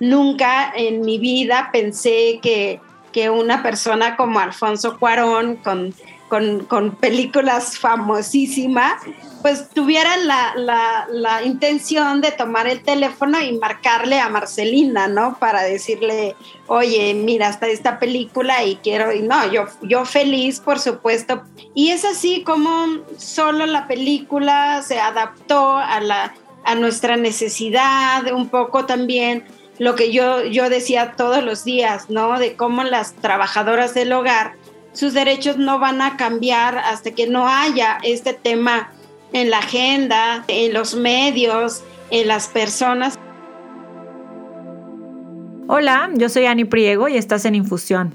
nunca en mi vida pensé que, que una persona como Alfonso Cuarón, con, con, películas famosísimas, pues tuvieran la, intención de tomar el teléfono y marcarle a Marcelina, ¿no? Para decirle, oye, mira, está esta película y quiero, y no, yo, yo feliz, por supuesto. Y es así como solo la película se adaptó a, la, a nuestra necesidad, un poco también lo que yo, yo decía todos los días, ¿no? De cómo las trabajadoras del hogar, sus derechos no van a cambiar hasta que no haya este tema en la agenda, en los medios, en las personas. Hola, yo soy Ani Priego y estás en Infusión,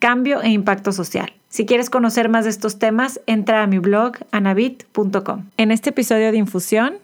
cambio e impacto social. Si quieres conocer más de estos temas, entra a mi blog anabit.com. En este episodio de Infusión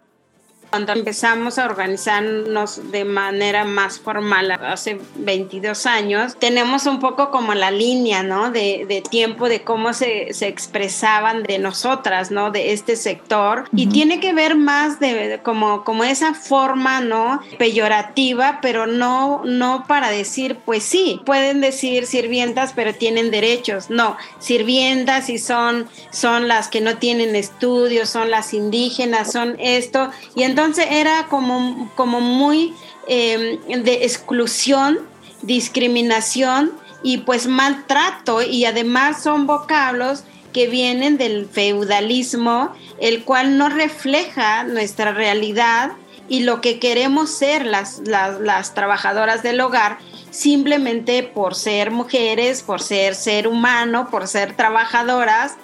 cuando empezamos a organizarnos de manera más formal hace 22 años, tenemos un poco como la línea, ¿no? De, de tiempo de cómo se, se, expresaban de nosotras, ¿no? De este sector. Y tiene que ver más de, como, como esa forma, ¿no? Peyorativa, pero no, no para decir, pues sí, pueden decir sirvientas, pero tienen derechos. No, sirvientas y son, son las que no tienen estudios, son las indígenas, son esto. Y entonces entonces era como, como muy em, de exclusión, discriminación y pues maltrato. Y además son vocablos que vienen del feudalismo, el cual no refleja nuestra realidad y lo que queremos ser las, las, las, trabajadoras del hogar, simplemente por ser mujeres, por ser ser humano, por ser trabajadoras,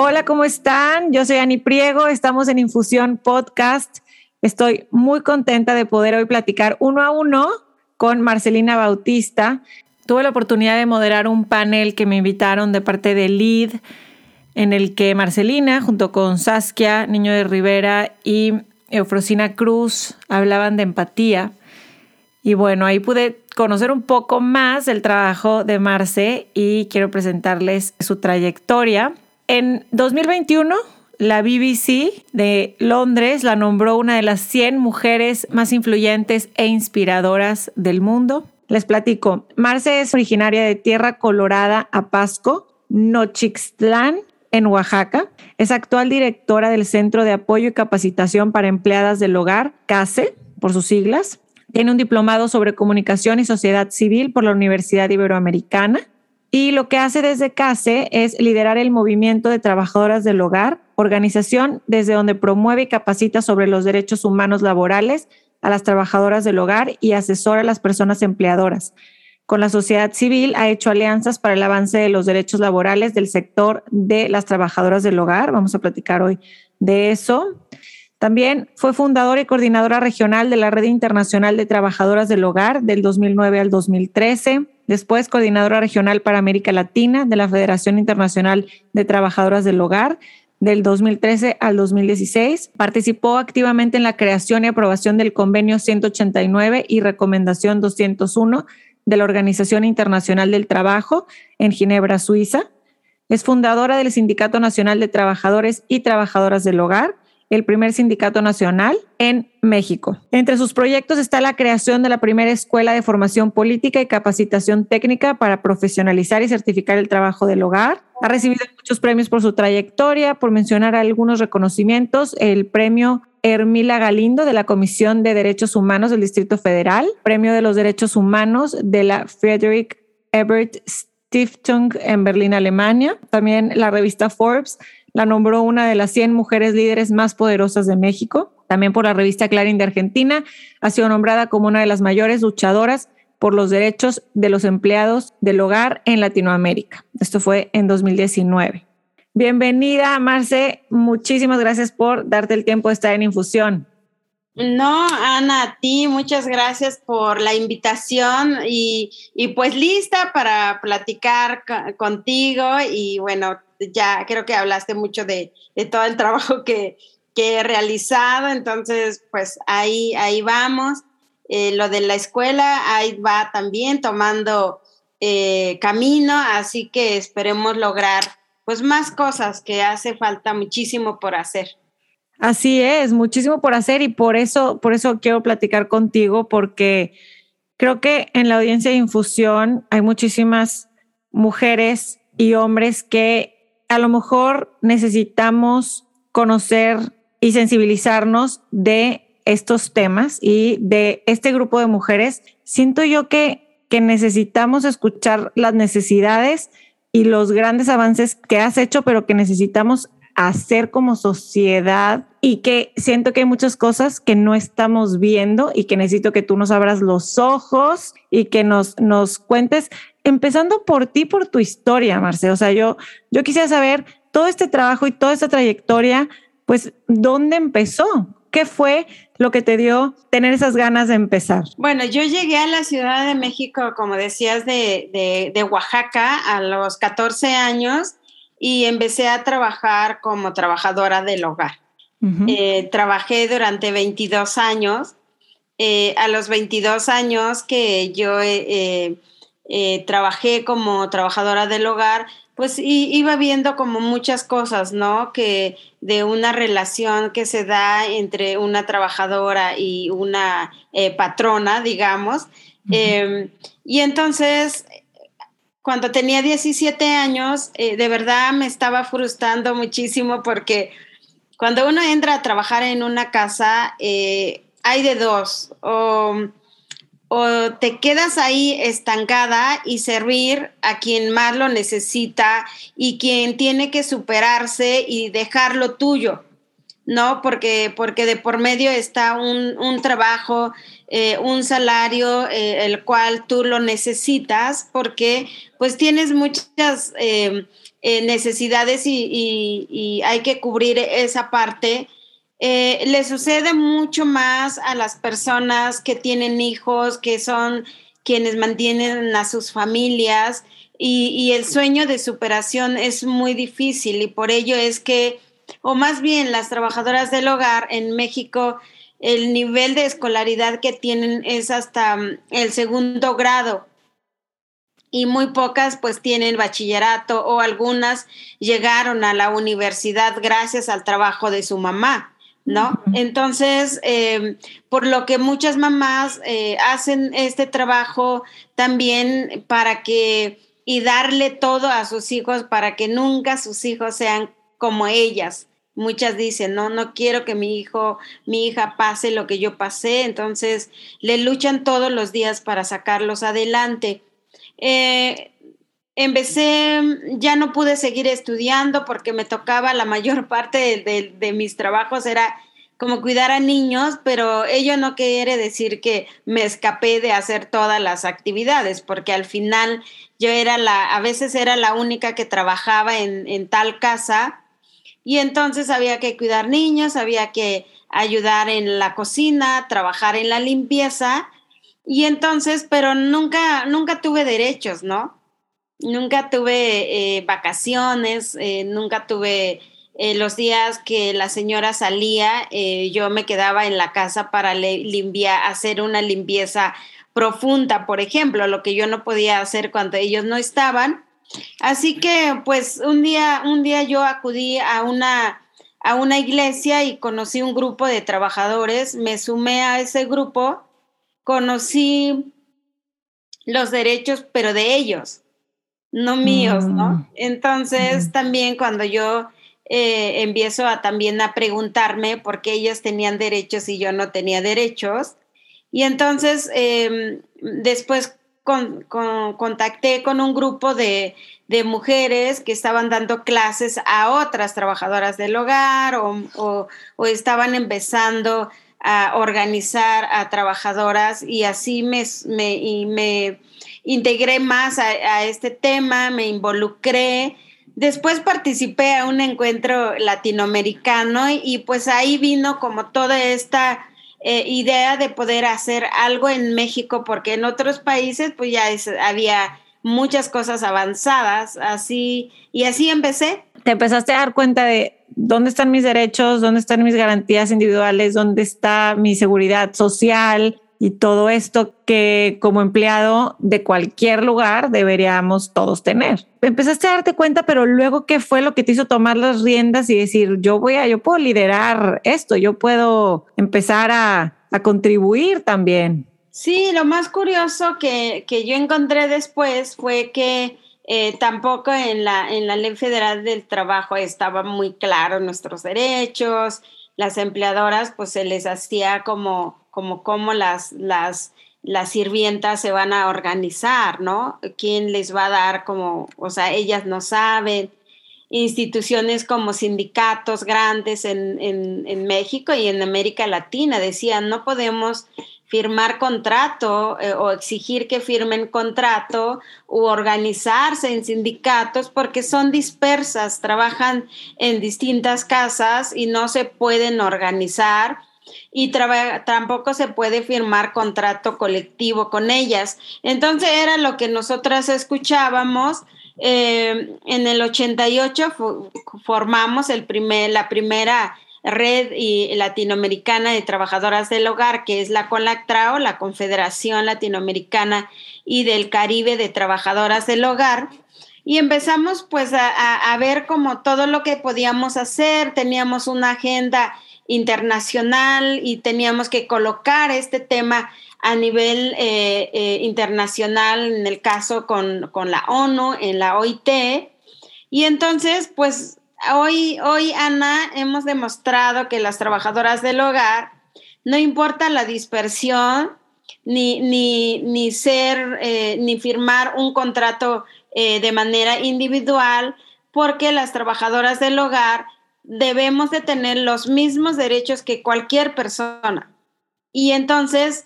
Hola, ¿cómo están? Yo soy Ani Priego, estamos en Infusión Podcast. Estoy muy contenta de poder hoy platicar uno a uno con Marcelina Bautista. Tuve la oportunidad de moderar un panel que me invitaron de parte de LEAD, en el que Marcelina, junto con Saskia, Niño de Rivera y Eufrosina Cruz, hablaban de empatía. Y bueno, ahí pude conocer un poco más del trabajo de Marce y quiero presentarles su trayectoria. En 2021, la BBC de Londres la nombró una de las 100 mujeres más influyentes e inspiradoras del mundo. Les platico, Marce es originaria de Tierra Colorada, Apasco, Nochixtlán, en Oaxaca. Es actual directora del Centro de Apoyo y Capacitación para Empleadas del Hogar, CASE, por sus siglas. Tiene un diplomado sobre comunicación y sociedad civil por la Universidad Iberoamericana y lo que hace desde CASE es liderar el movimiento de trabajadoras del hogar, organización desde donde promueve y capacita sobre los derechos humanos laborales a las trabajadoras del hogar y asesora a las personas empleadoras. Con la sociedad civil ha hecho alianzas para el avance de los derechos laborales del sector de las trabajadoras del hogar. Vamos a platicar hoy de eso. También fue fundadora y coordinadora regional de la Red Internacional de Trabajadoras del Hogar del 2009 al 2013 Después, coordinadora regional para América Latina de la Federación Internacional de Trabajadoras del Hogar del 2013 al 2016. Participó activamente en la creación y aprobación del Convenio 189 y Recomendación 201 de la Organización Internacional del Trabajo en Ginebra, Suiza. Es fundadora del Sindicato Nacional de Trabajadores y Trabajadoras del Hogar el primer sindicato nacional en México. Entre sus proyectos está la creación de la primera escuela de formación política y capacitación técnica para profesionalizar y certificar el trabajo del hogar. Ha recibido muchos premios por su trayectoria, por mencionar algunos reconocimientos, el premio Hermila Galindo de la Comisión de Derechos Humanos del Distrito Federal, premio de los Derechos Humanos de la Friedrich Ebert Stiftung en Berlín, Alemania, también la revista Forbes la nombró una de las 100 mujeres líderes más poderosas de México. También por la revista Clarín de Argentina ha sido nombrada como una de las mayores luchadoras por los derechos de los empleados del hogar en Latinoamérica. Esto fue en 2019. Bienvenida, Marce. Muchísimas gracias por darte el tiempo de estar en Infusión. No, Ana, a ti muchas gracias por la invitación y, pues lista para platicar contigo y bueno, ya creo que hablaste mucho de, todo el trabajo que, he realizado, entonces pues ahí, ahí vamos. Eh, lo de la escuela, ahí va también tomando eh, camino, así que esperemos lograr pues más cosas que hace falta muchísimo por hacer. Así es, muchísimo por hacer y por eso, por eso quiero platicar contigo, porque creo que en la audiencia de infusión hay muchísimas mujeres y hombres que a lo mejor necesitamos conocer y sensibilizarnos de estos temas y de este grupo de mujeres. Siento yo que, que necesitamos escuchar las necesidades y los grandes avances que has hecho, pero que necesitamos hacer como sociedad y que siento que hay muchas cosas que no estamos viendo y que necesito que tú nos abras los ojos y que nos, nos cuentes, empezando por ti, por tu historia, Marce. O sea, yo, yo quisiera saber todo este trabajo y toda esta trayectoria, pues, ¿dónde empezó? ¿Qué fue lo que te dio tener esas ganas de empezar? Bueno, yo llegué a la Ciudad de México, como decías, de, de, de Oaxaca a los 14 años y empecé a trabajar como trabajadora del hogar. Eh, trabajé durante 22 años. Eh, a los 22 años que yo eh, trabajé como trabajadora del hogar, pues iba viendo como muchas cosas, ¿no? Que de una relación que se da entre una trabajadora y una patrona, digamos. Em, y entonces cuando tenía 17 años, eh, de verdad me estaba frustrando muchísimo porque cuando uno entra a trabajar en una casa, eh, hay de dos, o, te quedas ahí estancada y servir a quien más lo necesita y quien tiene que superarse y dejar lo tuyo, ¿no? Porque, porque de por medio está un, un trabajo eh, un salario eh, el cual tú lo necesitas porque pues tienes muchas eh, necesidades y, hay que cubrir esa parte. Le sucede mucho más a las personas que tienen hijos, que son quienes mantienen a sus familias y, y el sueño de superación es muy difícil y por ello es que, o más bien las trabajadoras del hogar en México, el nivel de escolaridad que tienen es hasta mm, el segundo grado. Y muy pocas pues tienen bachillerato o algunas llegaron a la universidad gracias al trabajo de su mamá, ¿no? Entonces, em, por lo que muchas mamás eh, hacen este trabajo también para que y darle todo a sus hijos para que nunca sus hijos sean como ellas, muchas dicen, no, no quiero que mi hijo, mi hija pase lo que yo pasé, entonces le luchan todos los días para sacarlos adelante. Eh, empecé, ya no pude seguir estudiando porque me tocaba la mayor parte de, mis trabajos era como cuidar a niños, pero ello no quiere decir que me escapé de hacer todas las actividades, porque al final yo era la, a veces era la única que trabajaba en, en tal casa y entonces había que cuidar niños, había que ayudar en la cocina, trabajar en la limpieza. Y entonces, pero nunca, nunca tuve derechos, ¿no? Nunca tuve eh, vacaciones, eh, nunca tuve eh, los días que la señora salía, yo me quedaba en la casa para hacer una limpieza profunda, por ejemplo, lo que yo no podía hacer cuando ellos no estaban. Así que pues un día, un día yo acudí a una, a una iglesia y conocí un grupo de trabajadores, me sumé a ese grupo, conocí los derechos, pero de ellos, no míos, ¿no? Mm. Entonces también cuando yo eh, empiezo a también a preguntarme por qué ellos tenían derechos y yo no tenía derechos, y entonces em, después contacté con un grupo de, mujeres que estaban dando clases a otras trabajadoras del hogar o, estaban empezando a organizar a trabajadoras y así me, me, integré más a, este tema, me involucré. Después participé a un encuentro latinoamericano y, pues ahí vino como toda esta eh, idea de poder hacer algo en México, porque en otros países pues ya había muchas cosas avanzadas, así, y así empecé. Te empezaste a dar cuenta de dónde están mis derechos, dónde están mis garantías individuales, dónde está mi seguridad social, y todo esto que como empleado de cualquier lugar deberíamos todos tener. Empezaste a darte cuenta, pero luego qué fue lo que te hizo tomar las riendas y decir, yo voy a, yo puedo liderar esto, yo puedo empezar a, a contribuir también. Sí, lo más curioso que, que yo encontré después fue que eh, tampoco en la, en la ley federal del trabajo estaba muy claro nuestros derechos, las empleadoras pues se les hacía como como cómo las, las, las sirvientas se van a organizar, ¿no? ¿Quién les va a dar como, o sea, ellas no saben? Instituciones como sindicatos grandes en, en México y en América Latina decían, no podemos firmar contrato eh, o exigir que firmen contrato o organizarse en sindicatos porque son dispersas, trabajan en distintas casas y no se pueden organizar y tampoco se puede firmar contrato colectivo con ellas. Entonces era lo que nosotras escuchábamos. Eh, en el 88 formamos el primer, la primera red latinoamericana de trabajadoras del hogar, que es la CONLACTRAO, la Confederación Latinoamericana y del Caribe de Trabajadoras del Hogar. Y empezamos pues a, ver como todo lo que podíamos hacer, teníamos una agenda internacional y teníamos que colocar este tema a nivel eh, eh, internacional, en el caso con, la ONU, en la OIT. Y entonces, pues hoy, hoy, Ana, hemos demostrado que las trabajadoras del hogar, no importa la dispersión, ni, ni, ni ser, eh, ni firmar un contrato de manera individual, porque las trabajadoras del hogar debemos de tener los mismos derechos que cualquier persona. Y entonces,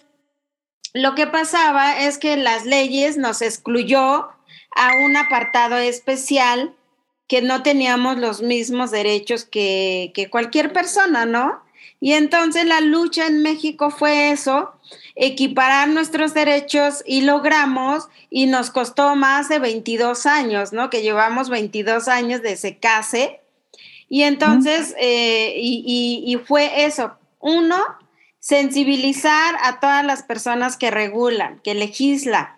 lo que pasaba es que las leyes nos excluyó a un apartado especial que no teníamos los mismos derechos que, que cualquier persona, ¿no? Y entonces la lucha en México fue eso, equiparar nuestros derechos y logramos, y nos costó más de 22 años, ¿no? Que llevamos 22 años de ese case y entonces, eh, y, fue eso, uno, sensibilizar a todas las personas que regulan, que legislan,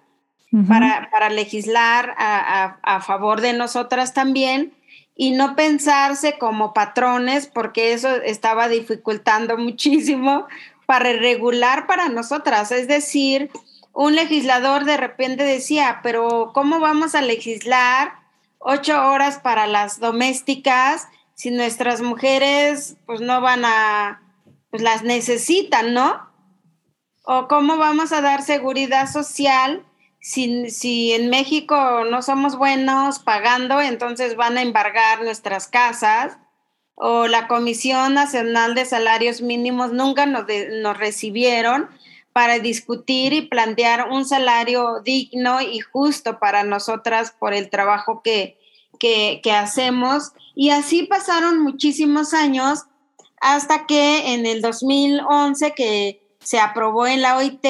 para, legislar a, favor de nosotras también y no pensarse como patrones, porque eso estaba dificultando muchísimo para regular para nosotras. Es decir, un legislador de repente decía, pero ¿cómo vamos a legislar ocho horas para las domésticas si nuestras mujeres pues no van a, pues las necesitan, ¿no? O cómo vamos a dar seguridad social si, en México no somos buenos pagando, entonces van a embargar nuestras casas. O la Comisión Nacional de Salarios Mínimos nunca nos, recibieron para discutir y plantear un salario digno y justo para nosotras por el trabajo que, que hacemos y así pasaron muchísimos años hasta que en el 2011 que se aprobó en la OIT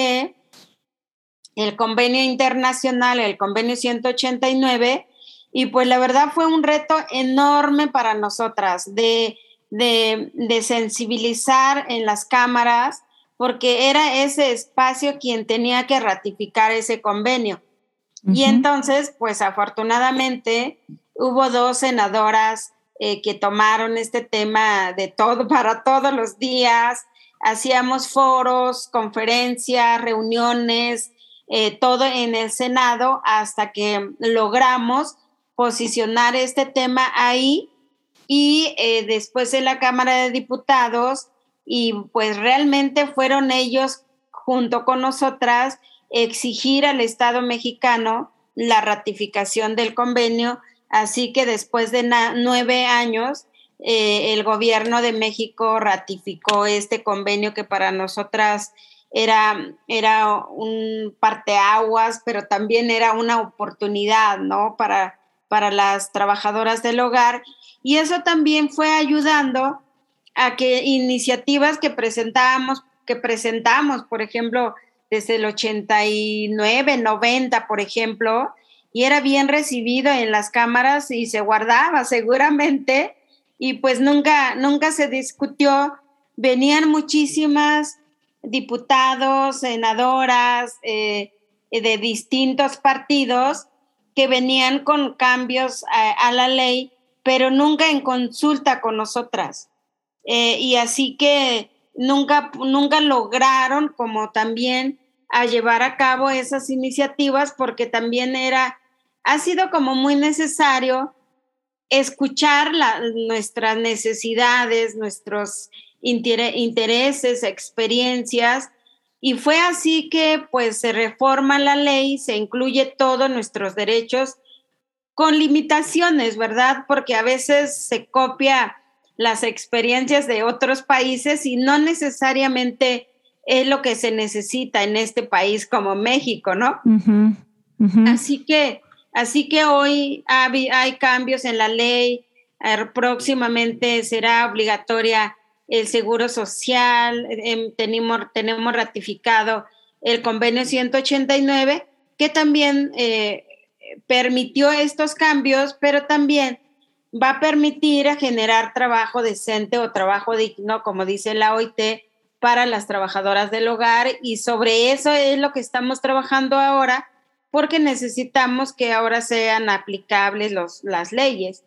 el convenio internacional, el convenio 189, y pues la verdad fue un reto enorme para nosotras de, de, sensibilizar en las cámaras, porque era ese espacio quien tenía que ratificar ese convenio. Y entonces, pues afortunadamente, hubo dos senadoras eh, que tomaron este tema de todo para todos los días. Hacíamos foros, conferencias, reuniones, eh, todo en el Senado hasta que logramos posicionar este tema ahí y eh, después en la Cámara de Diputados y pues realmente fueron ellos junto con nosotras exigir al Estado mexicano la ratificación del convenio. Así que después de nueve años, eh, el gobierno de México ratificó este convenio que para nosotras era, era un parteaguas, pero también era una oportunidad, ¿no? Para, para las trabajadoras del hogar. Y eso también fue ayudando a que iniciativas que presentábamos que presentamos, por ejemplo, desde el 89, 90, por ejemplo, y era bien recibido en las cámaras y se guardaba seguramente, y pues nunca, nunca se discutió. Venían muchísimas diputados, senadoras eh, de distintos partidos que venían con cambios a, la ley, pero nunca en consulta con nosotras. Eh, y así que nunca, nunca lograron como también a llevar a cabo esas iniciativas porque también era, ha sido como muy necesario escuchar nuestras necesidades, nuestros intereses, experiencias, y fue así que pues se reforma la ley, se incluye todos nuestros derechos con limitaciones, ¿verdad? Porque a veces se copia las experiencias de otros países y no necesariamente es lo que se necesita en este país como México, ¿no? Así que, así que hoy hay, cambios en la ley. Eh, próximamente será obligatoria el seguro social. Em, tenemos, ratificado el convenio 189 que también eh, permitió estos cambios, pero también va a permitir generar trabajo decente o trabajo digno, como dice la OIT, para las trabajadoras del hogar y sobre eso es lo que estamos trabajando ahora porque necesitamos que ahora sean aplicables los, las leyes.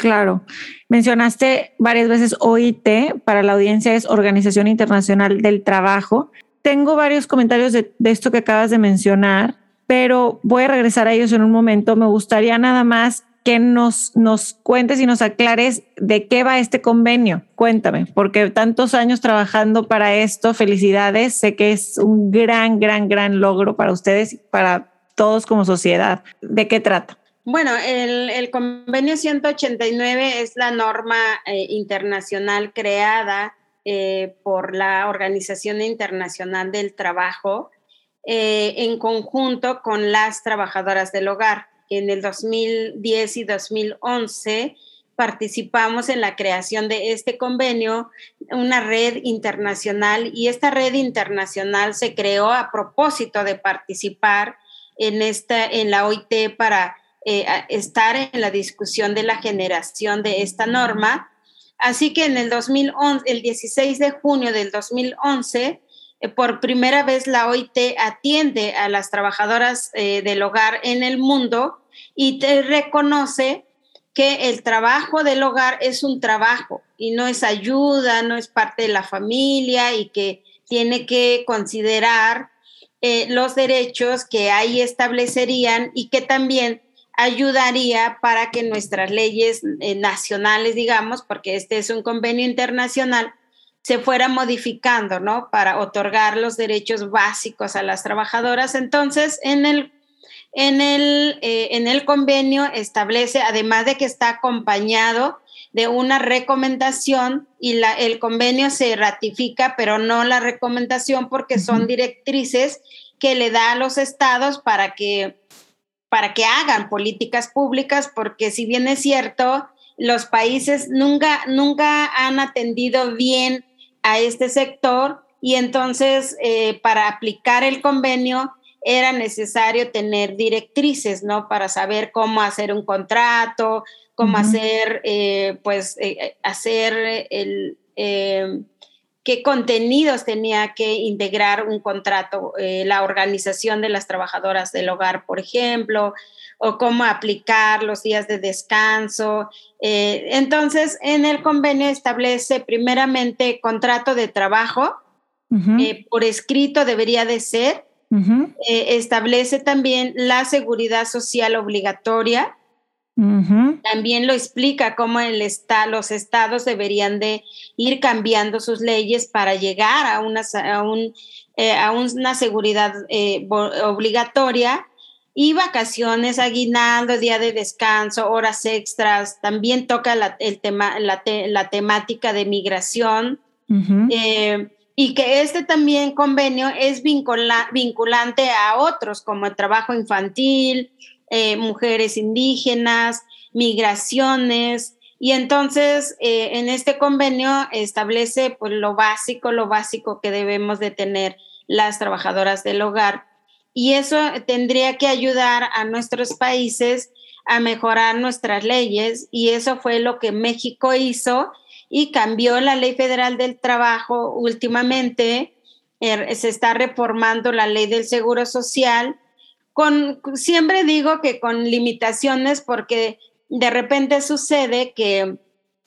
Claro. Mencionaste varias veces OIT, para la audiencia es Organización Internacional del Trabajo. Tengo varios comentarios de, esto que acabas de mencionar, pero voy a regresar a ellos en un momento. Me gustaría nada más que nos, nos cuentes y nos aclares de qué va este convenio. Cuéntame, porque tantos años trabajando para esto, felicidades, sé que es un gran, gran, gran logro para ustedes y para todos como sociedad. ¿De qué trata? Bueno, el, convenio 189 es la norma eh, internacional creada eh, por la Organización Internacional del Trabajo eh, en conjunto con las trabajadoras del hogar. En el 2010 y 2011 participamos en la creación de este convenio, una red internacional, y esta red internacional se creó a propósito de participar en, esta, en la OIT para eh, estar en la discusión de la generación de esta norma. Así que en el 2011, el 16 de junio del 2011, eh, por primera vez la OIT atiende a las trabajadoras eh, del hogar en el mundo y te reconoce que el trabajo del hogar es un trabajo y no es ayuda, no es parte de la familia y que tiene que considerar eh, los derechos que ahí establecerían y que también ayudaría para que nuestras leyes eh, nacionales, digamos, porque este es un convenio internacional, se fuera modificando, ¿no? Para otorgar los derechos básicos a las trabajadoras. Entonces, en el en el, eh, en el convenio establece, además de que está acompañado de una recomendación y la, el convenio se ratifica, pero no la recomendación porque son directrices que le da a los estados para que, para que hagan políticas públicas, porque si bien es cierto, los países nunca, nunca han atendido bien a este sector y entonces eh, para aplicar el convenio era necesario tener directrices, ¿no? Para saber cómo hacer un contrato, cómo hacer, eh, pues, eh, eh, hacer el, qué contenidos tenía que integrar un contrato, la organización de las trabajadoras del hogar, por ejemplo, o cómo aplicar los días de descanso. entonces, en el convenio establece primeramente contrato de trabajo, por escrito debería de ser, eh, establece también la seguridad social obligatoria. También lo explica cómo el los estados deberían de ir cambiando sus leyes para llegar a una, a un, eh, a una seguridad eh, obligatoria y vacaciones, aguinaldo, día de descanso, horas extras. También toca la, el tema, la, la temática de migración y que este también convenio es vinculante a otros como el trabajo infantil, eh, mujeres indígenas, migraciones, Y entonces, eh, en este convenio establece pues, lo básico, lo básico que debemos de tener las trabajadoras del hogar. Y eso tendría que ayudar a nuestros países a mejorar nuestras leyes. Y eso fue lo que México hizo y cambió la ley federal del trabajo últimamente. Er, se está reformando la ley del seguro social. Siempre digo que con limitaciones porque de repente sucede que,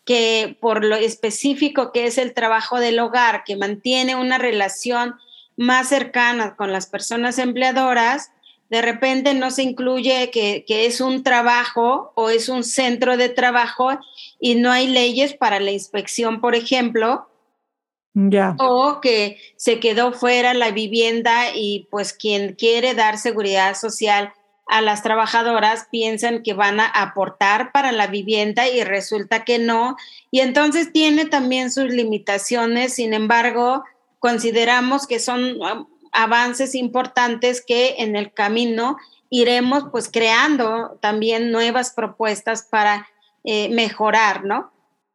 que por lo específico que es el trabajo del hogar, que mantiene una relación más cercana con las personas empleadoras, de repente no se incluye que, que, es un trabajo o es un centro de trabajo y no hay leyes para la inspección, por ejemplo. O que se quedó fuera la vivienda y pues quien quiere dar seguridad social a las trabajadoras piensan que van a aportar para la vivienda y resulta que no. Y entonces tiene también sus limitaciones, sin embargo, consideramos que son um, avances importantes que en el camino iremos pues creando también nuevas propuestas para eh, mejorar, ¿no?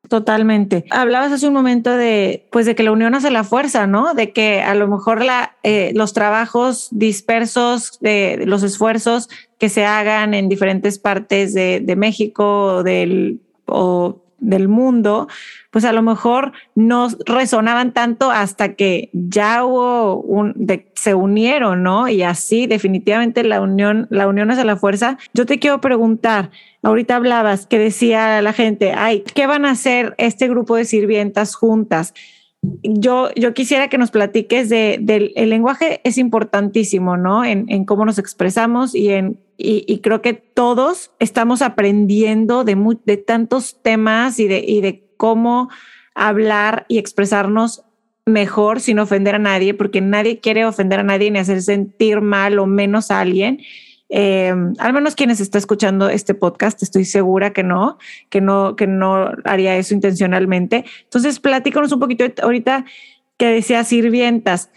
Totalmente. Hablabas hace un momento de, pues, de que la unión hace la fuerza, ¿no? De que a lo mejor la, eh, los trabajos dispersos, de, los esfuerzos que se hagan en diferentes partes de, México del, o del mundo, pues a lo mejor no resonaban tanto hasta que ya hubo se unieron, ¿no? Y así definitivamente la unión, la unión hace la fuerza. Yo te quiero preguntar, ahorita hablabas que decía la gente, ay, ¿qué van a hacer este grupo de sirvientas juntas? Yo, yo quisiera que nos platiques de, del el lenguaje es importantísimo, ¿no? En, en cómo nos expresamos y en y, creo que todos estamos aprendiendo de, de tantos temas y de, y de cómo hablar y expresarnos mejor sin ofender a nadie, porque nadie quiere ofender a nadie ni hacer sentir mal o menos a alguien. Eh, al menos quienes está escuchando este podcast, estoy segura que no, que no, que no haría eso intencionalmente. Entonces, platícanos un poquito ahorita que decía sirvientas.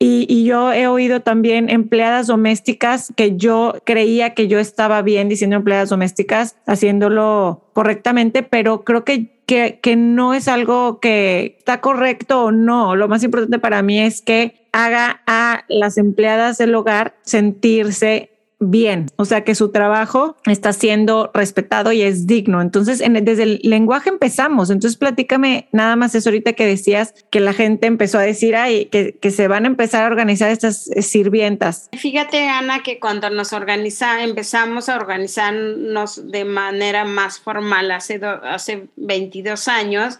Y, yo he oído también empleadas domésticas que yo creía que yo estaba bien diciendo empleadas domésticas, haciéndolo correctamente, pero creo que, que, que no es algo que está correcto o no. Lo más importante para mí es que haga a las empleadas del hogar sentirse bien, o sea que su trabajo está siendo respetado y es digno. Entonces, desde el lenguaje empezamos. Entonces, platícame nada más eso ahorita que decías que la gente empezó a decir, ay, que, se van a empezar a organizar estas eh, sirvientas. Fíjate, Ana, que cuando nos organiza, empezamos a organizarnos de manera más formal hace, hace 22 años,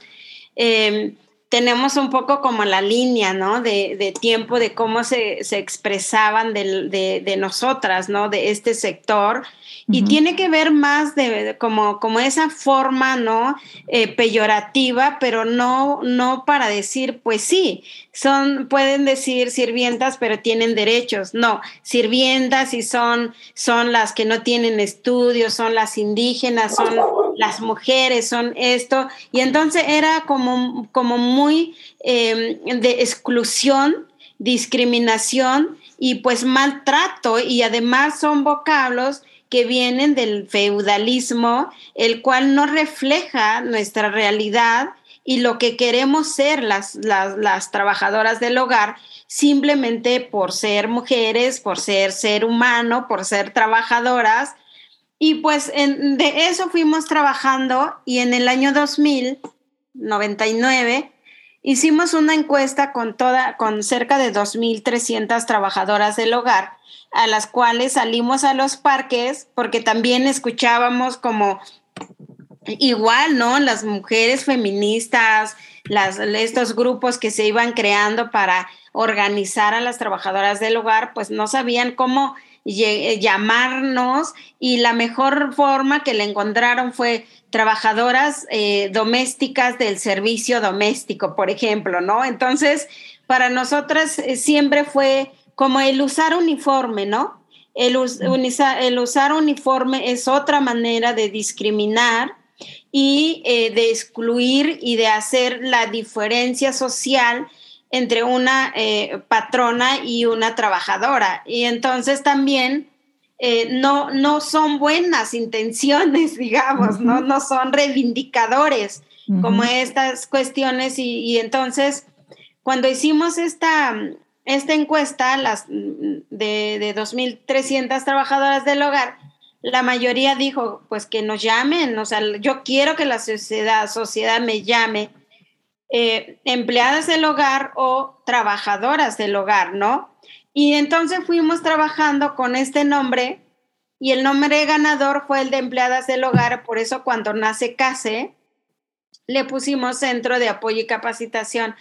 eh, tenemos un poco como la línea, ¿no? De, de tiempo de cómo se, se expresaban de, de, de, nosotras, ¿no? De este sector y tiene que ver más de, como, como esa forma, ¿no? Eh, peyorativa, pero no, no para decir, pues sí, son, pueden decir sirvientas, pero tienen derechos. No, sirvientas y son, son las que no tienen estudios, son las indígenas, son las mujeres, son esto. Y entonces era como, como muy em, de exclusión, discriminación y pues maltrato y además son vocablos que vienen del feudalismo, el cual no refleja nuestra realidad y lo que queremos ser las, las, trabajadoras del hogar, simplemente por ser mujeres, por ser ser humano, por ser trabajadoras. Y pues de eso fuimos trabajando y en el año 2099 hicimos una encuesta con, toda, con cerca de 2.300 trabajadoras del hogar a las cuales salimos a los parques porque también escuchábamos como igual, ¿no? Las mujeres feministas, las, estos grupos que se iban creando para organizar a las trabajadoras del hogar, pues no sabían cómo llamarnos y la mejor forma que le encontraron fue trabajadoras eh, domésticas del servicio doméstico, por ejemplo, ¿no? Entonces, para nosotras eh, siempre fue como el usar uniforme, ¿no? El, el usar uniforme es otra manera de discriminar y eh, de excluir y de hacer la diferencia social entre una eh, patrona y una trabajadora. Y entonces también eh, no, no son buenas intenciones, digamos, ¿no? no son reivindicadores como estas cuestiones y, entonces cuando hicimos esta, esta encuesta las, de, de 2.300 trabajadoras del hogar, la mayoría dijo, pues que nos llamen, o sea, yo quiero que la sociedad, sociedad me llame eh, empleadas del hogar o trabajadoras del hogar, ¿no? Y entonces fuimos trabajando con este nombre y el nombre ganador fue el de empleadas del hogar, por eso cuando nace CASE, le pusimos Centro de Apoyo y Capacitación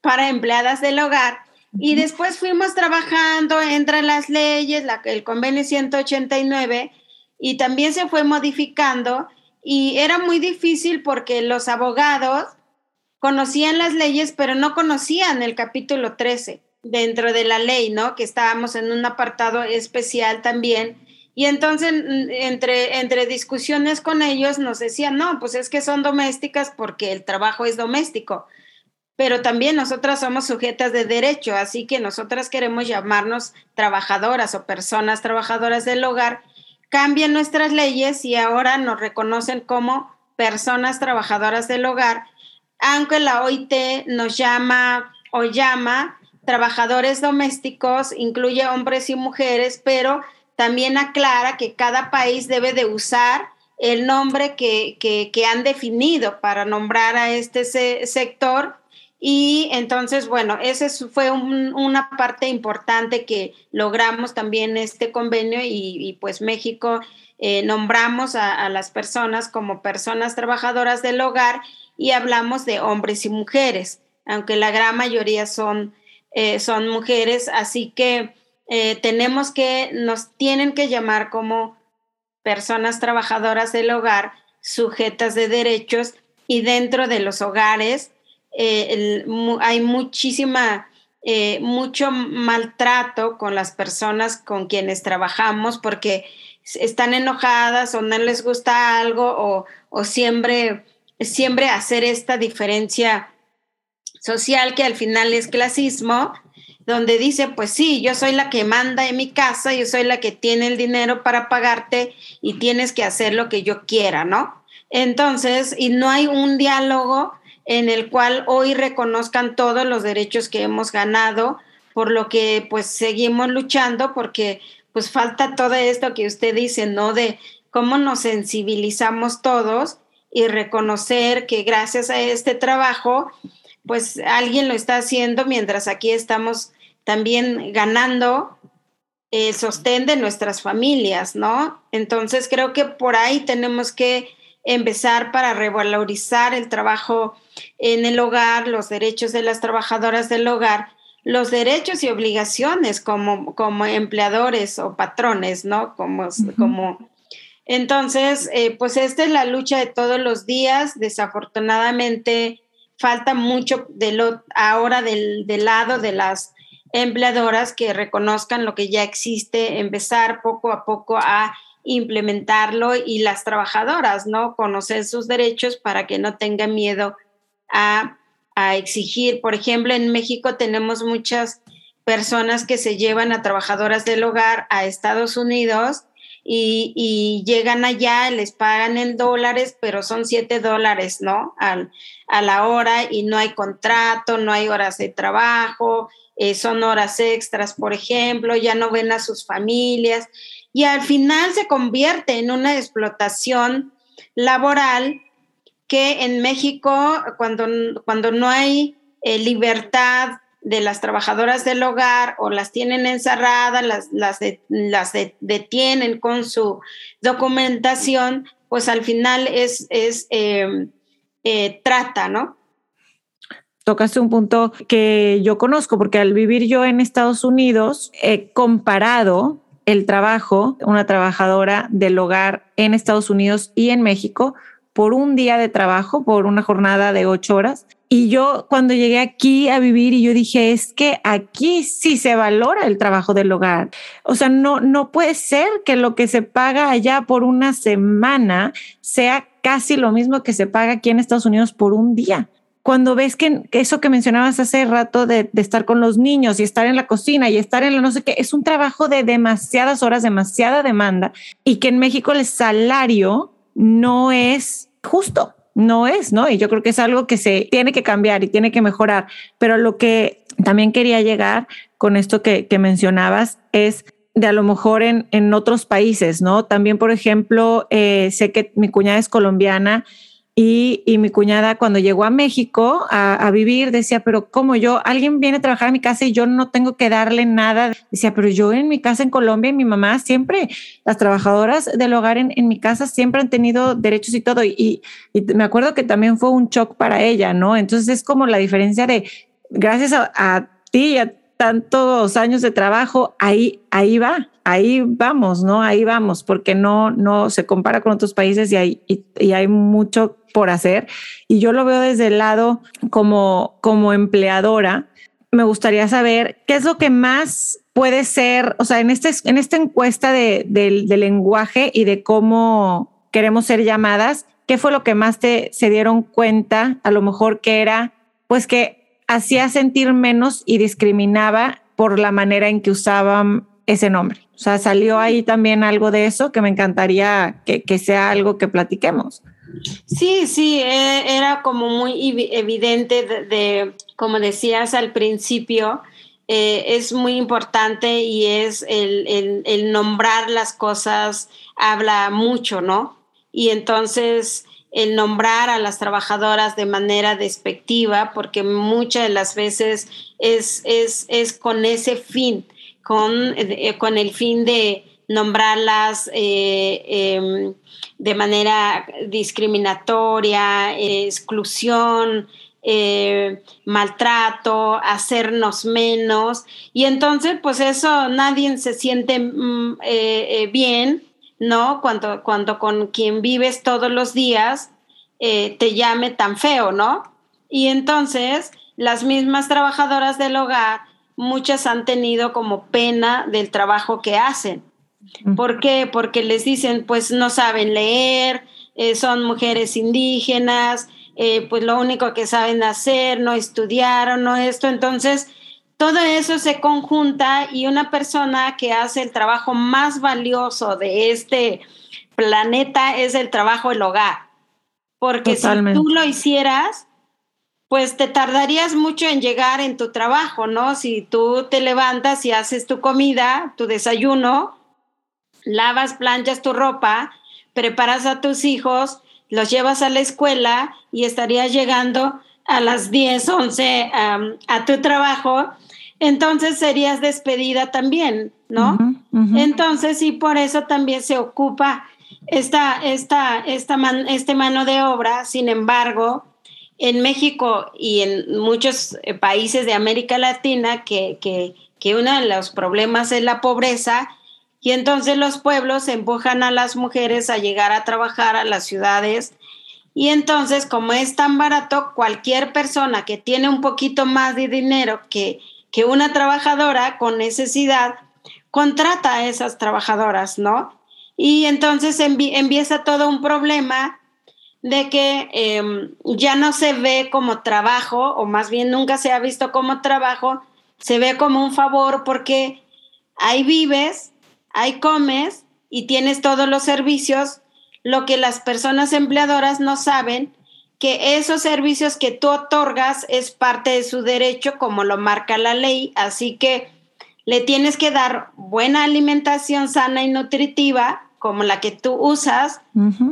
para Empleadas del Hogar. Y después fuimos trabajando entre las leyes, la, el convenio 189, y también se fue modificando y era muy difícil porque los abogados conocían las leyes, pero no conocían el capítulo 13 dentro de la ley, ¿no? Que estábamos en un apartado especial también. Y entonces, entre, entre discusiones con ellos, nos decían, no, pues es que son domésticas porque el trabajo es doméstico. Pero también nosotras somos sujetas de derecho, así que nosotras queremos llamarnos trabajadoras o personas trabajadoras del hogar cambian nuestras leyes y ahora nos reconocen como personas trabajadoras del hogar, aunque la OIT nos llama o llama trabajadores domésticos, incluye hombres y mujeres, pero también aclara que cada país debe de usar el nombre que, que han definido para nombrar a este sector. Y entonces, bueno, esa fue una parte importante que logramos también este convenio y, pues México eh, nombramos a, las personas como personas trabajadoras del hogar y hablamos de hombres y mujeres, aunque la gran mayoría son, eh, son mujeres, así que eh, tenemos que, nos tienen que llamar como personas trabajadoras del hogar, sujetas de derechos y dentro de los hogares eh, hay muchísima, mucho maltrato con las personas con quienes trabajamos porque están enojadas o no les gusta algo o, siempre, siempre hacer esta diferencia social que al final es clasismo, donde dice, pues sí, yo soy la que manda en mi casa, yo soy la que tiene el dinero para pagarte y tienes que hacer lo que yo quiera, ¿no? Entonces, y no hay un diálogo en el cual hoy reconozcan todos los derechos que hemos ganado, por lo que pues seguimos luchando porque pues falta todo esto que usted dice, ¿no? De cómo nos sensibilizamos todos y reconocer que gracias a este trabajo, pues alguien lo está haciendo mientras aquí estamos también ganando el sostén de nuestras familias, ¿no? Entonces creo que por ahí tenemos que empezar para revalorizar el trabajo en el hogar, los derechos de las trabajadoras del hogar, los derechos y obligaciones como, como empleadores o patrones, ¿no? Como, como entonces, eh, pues esta es la lucha de todos los días. Desafortunadamente, falta mucho de lo, ahora del, del, lado de las empleadoras que reconozcan lo que ya existe, empezar poco a poco a implementarlo y las trabajadoras, ¿no? Conocer sus derechos para que no tengan miedo a, exigir. Por ejemplo, en México tenemos muchas personas que se llevan a trabajadoras del hogar a Estados Unidos y, llegan allá, les pagan en dólares, pero son siete dólares, ¿no? a la hora y no hay contrato, no hay horas de trabajo, eh, son horas extras, por ejemplo, ya no ven a sus familias y al final se convierte en una explotación laboral que en México, cuando, cuando no hay eh, libertad de las trabajadoras del hogar o las tienen encerradas, las, las, las detienen con su documentación, pues al final es, es em, eh, trata, ¿no? Tocaste un punto que yo conozco, porque al vivir yo en Estados Unidos, he comparado el trabajo, una trabajadora del hogar en Estados Unidos y en México, por un día de trabajo, por una jornada de ocho horas. Y yo cuando llegué aquí a vivir y yo dije, es que aquí sí se valora el trabajo del hogar. O sea, no, no puede ser que lo que se paga allá por una semana sea casi lo mismo que se paga aquí en Estados Unidos por un día. cuando ves que eso que mencionabas hace rato de, estar con los niños y estar en la cocina y estar en la no sé qué, es un trabajo de demasiadas horas, demasiada demanda y que en México el salario no es justo, no es, ¿no? Y yo creo que es algo que se tiene que cambiar y tiene que mejorar. Pero lo que también quería llegar con esto que, que mencionabas es de a lo mejor en, en otros países, ¿no? También, por ejemplo, eh, sé que mi cuñada es colombiana y, y, mi cuñada cuando llegó a México a, a, vivir decía, pero como yo, alguien viene a trabajar a mi casa y yo no tengo que darle nada. Decía, pero yo en mi casa en Colombia y mi mamá siempre, las trabajadoras del hogar en, en mi casa siempre han tenido derechos y todo. Y, me acuerdo que también fue un shock para ella, ¿no? Entonces es como la diferencia de, gracias a, a ti y a tantos años de trabajo, ahí, ahí va, ahí vamos, ¿no? Ahí vamos, porque no, no se compara con otros países y hay, y, hay mucho por hacer. Y yo lo veo desde el lado como, como empleadora. Me gustaría saber qué es lo que más puede ser, o sea, en, este, en esta encuesta de, de, de lenguaje y de cómo queremos ser llamadas, ¿qué fue lo que más te se dieron cuenta? A lo mejor que era, pues que hacía sentir menos y discriminaba por la manera en que usaban ese nombre. O sea, salió ahí también algo de eso que me encantaría que, que sea algo que platiquemos. Sí, sí, e, era como muy evidente de, como decías al principio, eh, es muy importante y es el, el, el, nombrar las cosas habla mucho, ¿no? Y entonces el nombrar a las trabajadoras de manera despectiva, porque muchas de las veces es, es, es con ese fin, con, eh, con, el fin de nombrarlas eh, em, de manera discriminatoria, exclusión, eh, maltrato, hacernos menos. Y entonces, pues eso nadie se siente mm, bien ¿no? Cuando, cuando con quien vives todos los días te llame tan feo, ¿no? Y entonces las mismas trabajadoras del hogar, muchas han tenido como pena del trabajo que hacen. ¿Por qué? Porque les dicen, pues no saben leer, eh, son mujeres indígenas, eh, pues lo único que saben hacer, no estudiaron, no esto. Entonces, todo eso se conjunta y una persona que hace el trabajo más valioso de este planeta es el trabajo del hogar. Porque si tú lo hicieras, pues te tardarías mucho en llegar en tu trabajo, ¿no? Si tú te levantas y haces tu comida, tu desayuno, lavas, planchas tu ropa, preparas a tus hijos, los llevas a la escuela y estarías llegando a las 10, 11 a tu trabajo entonces serías despedida también, ¿no? Entonces, y por eso también se ocupa esta, esta, esta este mano de obra, sin embargo, en México y en muchos eh, países de América Latina, que, que, que uno de los problemas es la pobreza, y entonces los pueblos empujan a las mujeres a llegar a trabajar a las ciudades. Y entonces, como es tan barato, cualquier persona que tiene un poquito más de dinero que que una trabajadora con necesidad contrata a esas trabajadoras, ¿no? Y entonces empieza todo un problema de que em, ya no se ve como trabajo, o más bien nunca se ha visto como trabajo, se ve como un favor porque ahí vives, ahí comes y tienes todos los servicios, lo que las personas empleadoras no saben que esos servicios que tú otorgas es parte de su derecho como lo marca la ley, así que le tienes que dar buena alimentación sana y nutritiva como la que tú usas,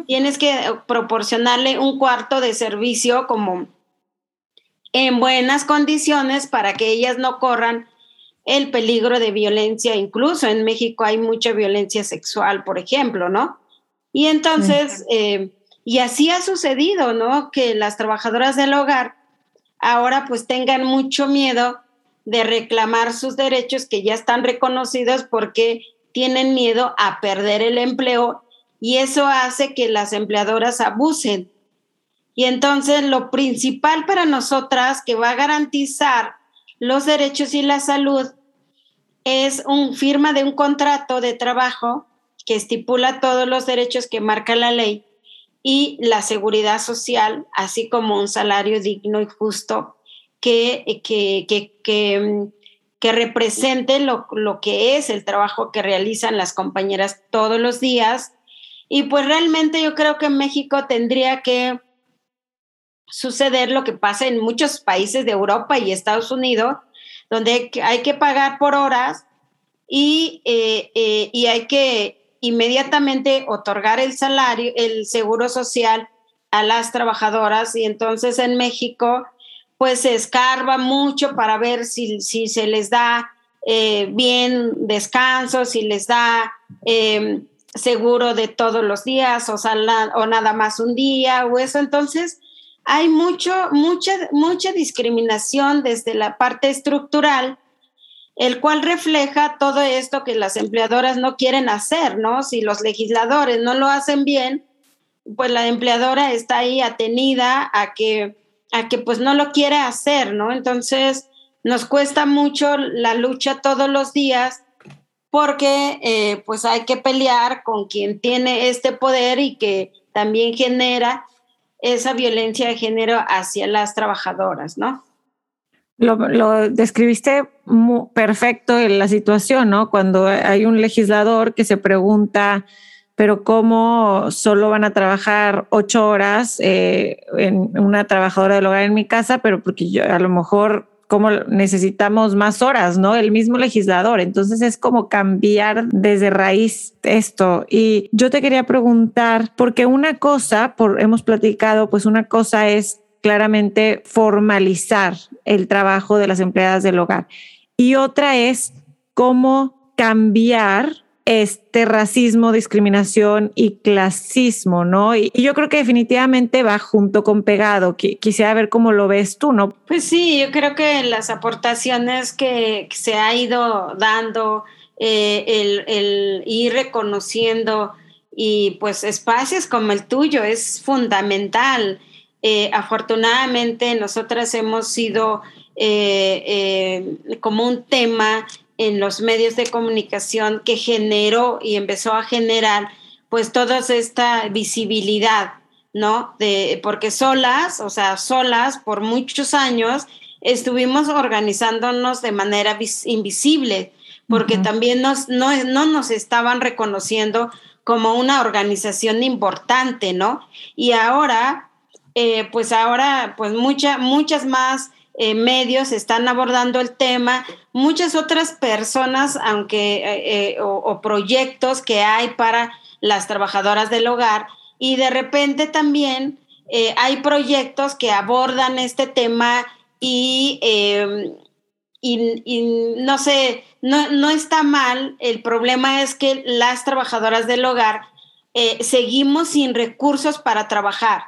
tienes que proporcionarle un cuarto de servicio como en buenas condiciones para que ellas no corran el peligro de violencia, incluso en México hay mucha violencia sexual, por ejemplo, ¿no? Y entonces, eh, y así ha sucedido, ¿no? Que las trabajadoras del hogar ahora pues tengan mucho miedo de reclamar sus derechos que ya están reconocidos porque tienen miedo a perder el empleo y eso hace que las empleadoras abusen. Y entonces lo principal para nosotras que va a garantizar los derechos y la salud es un firma de un contrato de trabajo que estipula todos los derechos que marca la ley y la seguridad social, así como un salario digno y justo que, que, que, que, represente lo, lo, que es el trabajo que realizan las compañeras todos los días. Y pues realmente yo creo que en México tendría que suceder lo que pasa en muchos países de Europa y Estados Unidos, donde hay que pagar por horas y, eh, eh, y hay que inmediatamente otorgar el salario, el seguro social a las trabajadoras y entonces en México pues se escarba mucho para ver si, si se les da eh, bien descanso, si les da em, seguro de todos los días o, o nada más un día o eso. Entonces hay mucho, mucha, mucha discriminación desde la parte estructural el cual refleja todo esto que las empleadoras no quieren hacer, ¿no? Si los legisladores no lo hacen bien, pues la empleadora está ahí atenida a que, a que pues no lo quiere hacer, ¿no? Entonces nos cuesta mucho la lucha todos los días porque eh, pues hay que pelear con quien tiene este poder y que también genera esa violencia de género hacia las trabajadoras, ¿no? Lo, describiste perfecto en la situación, ¿no? Cuando hay un legislador que se pregunta, pero ¿cómo solo van a trabajar ocho horas eh, en una trabajadora del hogar en mi casa? Pero porque yo a lo mejor como necesitamos más horas, ¿no? El mismo legislador. Entonces es como cambiar desde raíz esto. Y yo te quería preguntar, porque una cosa, por, hemos platicado, pues una cosa es claramente formalizar el trabajo de las empleadas del hogar. Y otra es cómo cambiar este racismo, discriminación y clasismo, ¿no? Y, yo creo que definitivamente va junto con pegado. Quisiera ver cómo lo ves tú, ¿no? Pues sí, yo creo que las aportaciones que se ha ido dando, eh, el, el ir reconociendo y pues espacios como el tuyo es fundamental. Eh, afortunadamente, nosotras hemos sido eh, eh, como un tema en los medios de comunicación que generó y empezó a generar pues toda esta visibilidad, ¿no? De, porque solas, o sea, solas por muchos años estuvimos organizándonos de manera invisible, porque también nos, no, no nos estaban reconociendo como una organización importante, ¿no? Y ahora eh, pues ahora pues mucha, muchas más eh, medios están abordando el tema, muchas otras personas, aunque eh, o, proyectos que hay para las trabajadoras del hogar y de repente también hay proyectos que abordan este tema y, em, y, no sé, no, no, está mal, el problema es que las trabajadoras del hogar seguimos sin recursos para trabajar.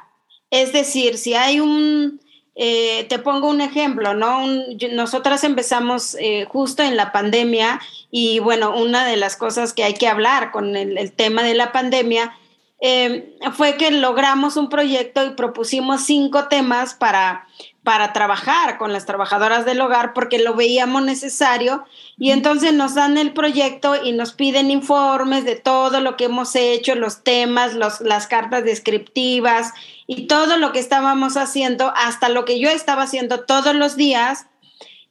Es decir, si hay un, eh, te pongo un ejemplo, ¿no? nosotras empezamos eh, justo en la pandemia y bueno, una de las cosas que hay que hablar con el, tema de la pandemia eh, fue que logramos un proyecto y propusimos cinco temas para, para trabajar con las trabajadoras del hogar porque lo veíamos necesario. Y entonces nos dan el proyecto y nos piden informes de todo lo que hemos hecho, los temas, los, las cartas descriptivas y todo lo que estábamos haciendo, hasta lo que yo estaba haciendo todos los días.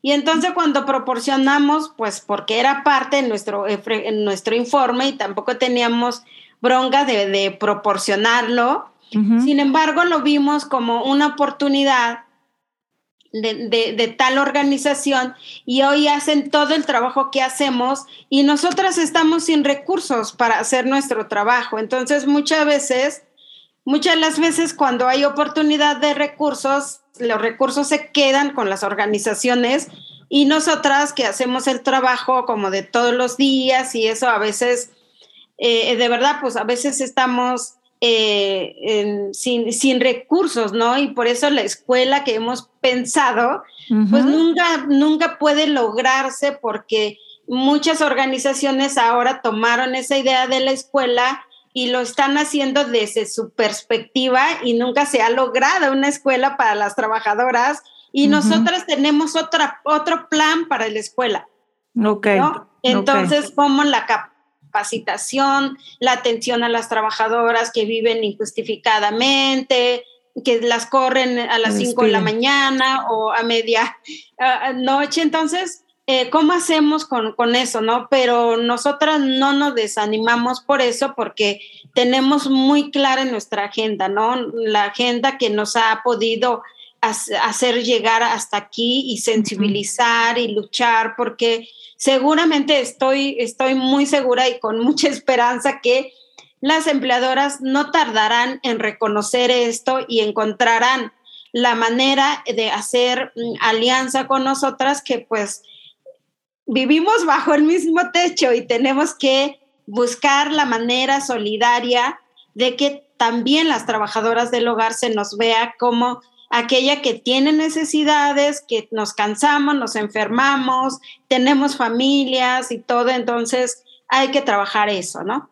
Y entonces cuando proporcionamos, pues porque era parte de nuestro, eh, en nuestro informe y tampoco teníamos bronca de, proporcionarlo, sin embargo lo vimos como una oportunidad de, tal organización y hoy hacen todo el trabajo que hacemos y nosotras estamos sin recursos para hacer nuestro trabajo. Entonces muchas veces Muchas de las veces cuando hay oportunidad de recursos, los recursos se quedan con las organizaciones y nosotras que hacemos el trabajo como de todos los días y eso a veces, eh, de verdad, pues a veces estamos eh, sin, recursos, ¿no? Y por eso la escuela que hemos pensado, pues nunca, nunca puede lograrse porque muchas organizaciones ahora tomaron esa idea de la escuela y lo están haciendo desde su perspectiva y nunca se ha logrado una escuela para las trabajadoras y nosotras tenemos otra, otro plan para la escuela. Ok. Entonces, ¿cómo la capacitación, la atención a las trabajadoras que viven injustificadamente, que las corren a las 5 de la mañana o a media noche. Entonces, eh, ¿cómo hacemos con, con, eso, no? Pero nosotras no nos desanimamos por eso porque tenemos muy clara en nuestra agenda, ¿no? La agenda que nos ha podido hacer llegar hasta aquí y sensibilizar y luchar porque seguramente estoy, estoy muy segura y con mucha esperanza que las empleadoras no tardarán en reconocer esto y encontrarán la manera de hacer mm, alianza con nosotras que pues vivimos bajo el mismo techo y tenemos que buscar la manera solidaria de que también las trabajadoras del hogar se nos vea como aquella que tiene necesidades, que nos cansamos, nos enfermamos, tenemos familias y todo, entonces hay que trabajar eso, ¿no?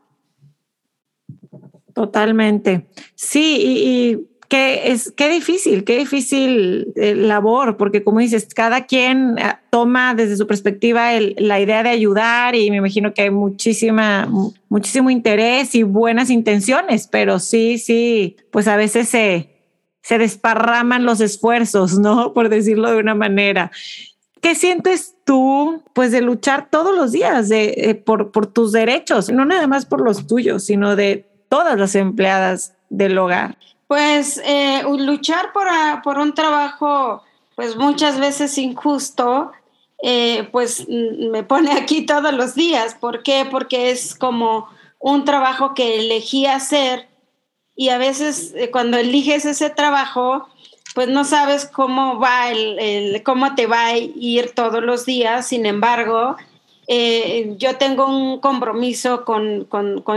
Totalmente. Sí, y, qué, es, qué difícil, qué difícil eh, labor, porque como dices, cada quien eh, toma desde su perspectiva la idea de ayudar y me imagino que hay muchísima, muchísimo interés y buenas intenciones, pero sí, sí, pues a veces se, se desparraman los esfuerzos, ¿no? Por decirlo de una manera. ¿Qué sientes tú, pues, de luchar todos los días de, eh, por, por tus derechos? No nada más por los tuyos, sino de todas las empleadas del hogar? Pues eh, luchar por, por, un trabajo, pues muchas veces injusto, eh, pues me pone aquí todos los días. ¿Por qué? Porque es como un trabajo que elegí hacer y a veces eh, cuando eliges ese trabajo, pues no sabes cómo va el, cómo te va a ir todos los días. Sin embargo, eh, yo tengo un compromiso con,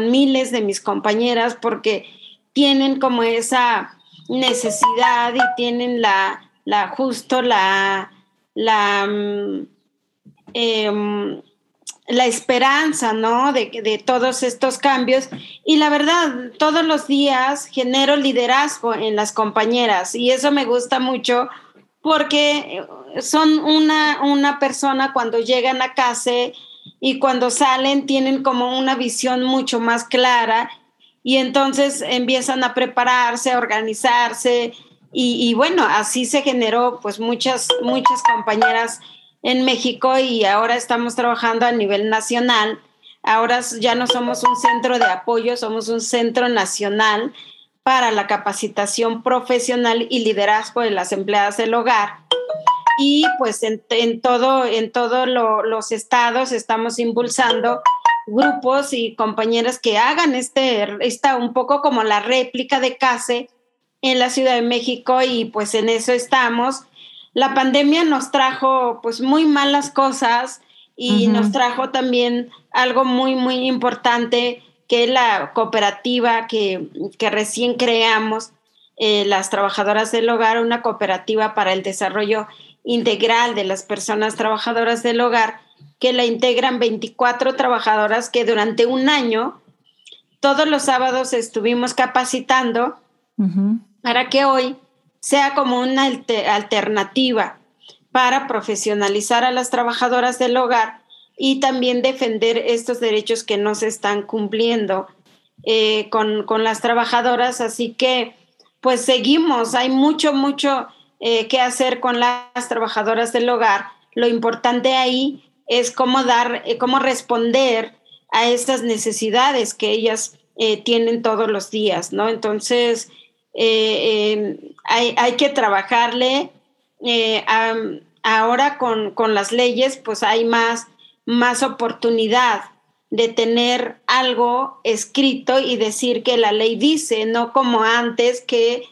miles de mis compañeras porque tienen como esa necesidad y tienen la, la justo la, la, mm, em, la esperanza, ¿no? De, de todos estos cambios. Y la verdad, todos los días genero liderazgo en las compañeras y eso me gusta mucho porque son una, una persona cuando llegan a casa y cuando salen tienen como una visión mucho más clara y entonces empiezan a prepararse, a organizarse y, y bueno, así se generó pues muchas, muchas compañeras en México y ahora estamos trabajando a nivel nacional. Ahora ya no somos un centro de apoyo, somos un centro nacional para la capacitación profesional y liderazgo de las empleadas del hogar. Y pues en, todo, en todos los estados estamos impulsando grupos y compañeras que hagan este, esta un poco como la réplica de CASE en la Ciudad de México y pues en eso estamos la pandemia nos trajo pues muy malas cosas y nos trajo también algo muy, muy importante que es la cooperativa que, recién creamos, eh, las trabajadoras del hogar, una cooperativa para el desarrollo integral de las personas trabajadoras del hogar, que la integran 24 trabajadoras que durante un año, todos los sábados estuvimos capacitando para que hoy sea como una alternativa para profesionalizar a las trabajadoras del hogar y también defender estos derechos que no se están cumpliendo eh, con, las trabajadoras. Así que, pues seguimos, hay mucho, mucho eh, que hacer con las trabajadoras del hogar. Lo importante ahí es cómo dar, eh, cómo responder a estas necesidades que ellas tienen todos los días, ¿no? Entonces, eh, em, hay, que trabajarle. Eh, ahora con, las leyes, pues hay más, más oportunidad de tener algo escrito y decir que la ley dice, no como antes que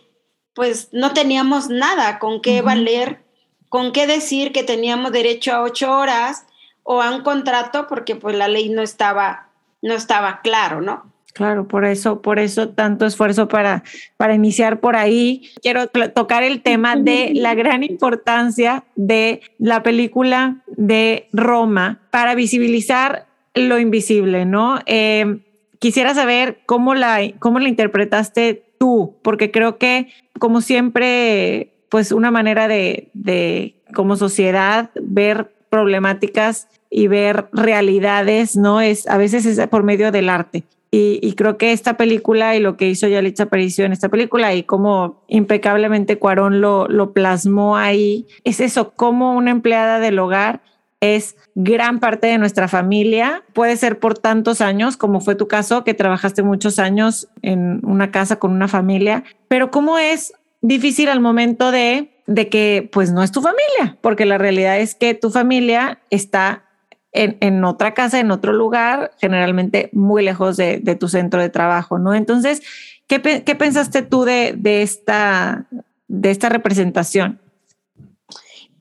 pues no teníamos nada con qué valer, con qué decir que teníamos derecho a ocho horas o a un contrato porque pues la ley no estaba, no estaba claro, ¿no? Claro, por eso, por eso tanto esfuerzo para, para iniciar por ahí. Quiero tocar el tema de la gran importancia de la película de Roma para visibilizar lo invisible, ¿no? Eh, quisiera saber cómo la, cómo la interpretaste tú, porque creo que, como siempre, pues una manera de, de como sociedad, ver problemáticas y ver realidades, ¿no? Es, a veces es por medio del arte. Y, creo que esta película y lo que hizo Yalitza Aparicio en esta película y cómo impecablemente Cuarón lo, lo plasmó ahí, es eso, como una empleada del hogar es gran parte de nuestra familia. Puede ser por tantos años, como fue tu caso, que trabajaste muchos años en una casa con una familia, pero cómo es difícil al momento de, de que pues no es tu familia, porque la realidad es que tu familia está en, en otra casa, en otro lugar, generalmente muy lejos de, de tu centro de trabajo, ¿no? Entonces, ¿qué, qué pensaste tú de, de, esta, de esta representación?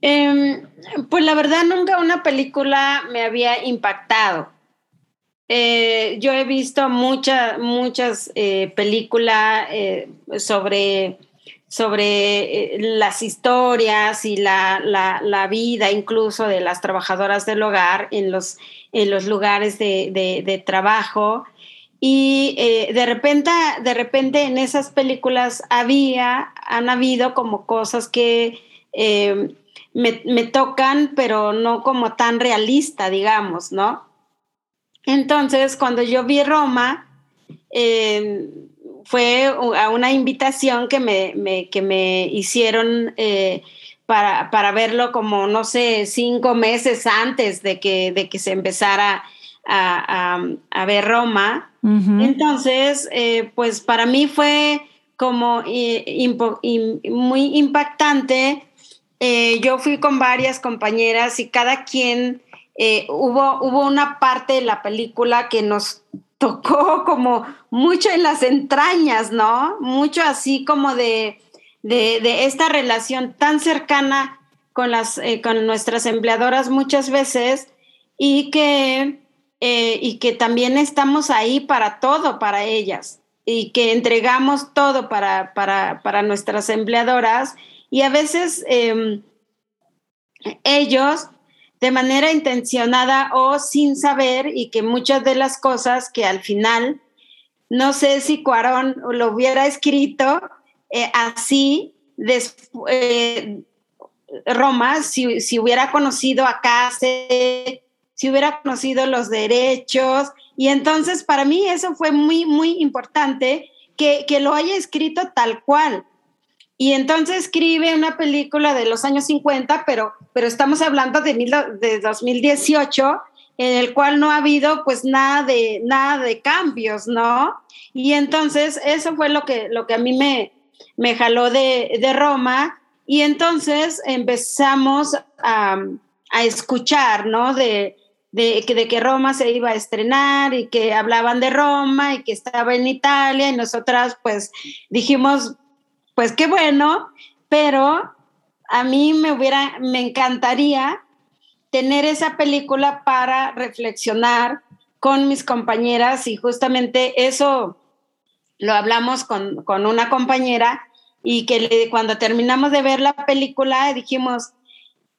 Eh, pues la verdad nunca una película me había impactado. Eh, yo he visto muchas, muchas eh, películas eh, sobre, sobre las historias y la, la, la, vida incluso de las trabajadoras del hogar en los, en los lugares de, de, trabajo. Y de, repente, de repente en esas películas había, han habido como cosas que me, me, tocan, pero no como tan realista, digamos, ¿no? Entonces, cuando yo vi Roma, eh, fue a una invitación que me, me que me hicieron eh, para, para, verlo como, no sé, cinco meses antes de que, de que se empezara a, a, a ver Roma. Uh -huh. Entonces, eh, pues para mí fue como impo, muy impactante eh, yo fui con varias compañeras y cada quien, eh, hubo, hubo una parte de la película que nos tocó como mucho en las entrañas, ¿no? Mucho así como de, de, esta relación tan cercana con, las, eh, con nuestras empleadoras muchas veces y que, eh, y que también estamos ahí para todo, para ellas y que entregamos todo para, para, para nuestras empleadoras y a veces eh, ellos de manera intencionada o sin saber y que muchas de las cosas que al final, no sé si Cuarón lo hubiera escrito eh, así, eh, Roma, si, si, hubiera conocido a Case, si hubiera conocido los derechos, y entonces para mí eso fue muy, muy importante que, que lo haya escrito tal cual, y entonces escribe una película de los años 50, pero, pero estamos hablando de, mil, de 2018, en el cual no ha habido pues nada de, nada de cambios, ¿no? Y entonces eso fue lo que, lo que a mí me, me jaló de, de Roma. Y entonces empezamos a, a escuchar, ¿no? De, de, de, que Roma se iba a estrenar y que hablaban de Roma y que estaba en Italia y nosotras pues dijimos, pues qué bueno, pero a mí me hubiera, me encantaría tener esa película para reflexionar con mis compañeras y justamente eso lo hablamos con, con una compañera y que le, cuando terminamos de ver la película dijimos,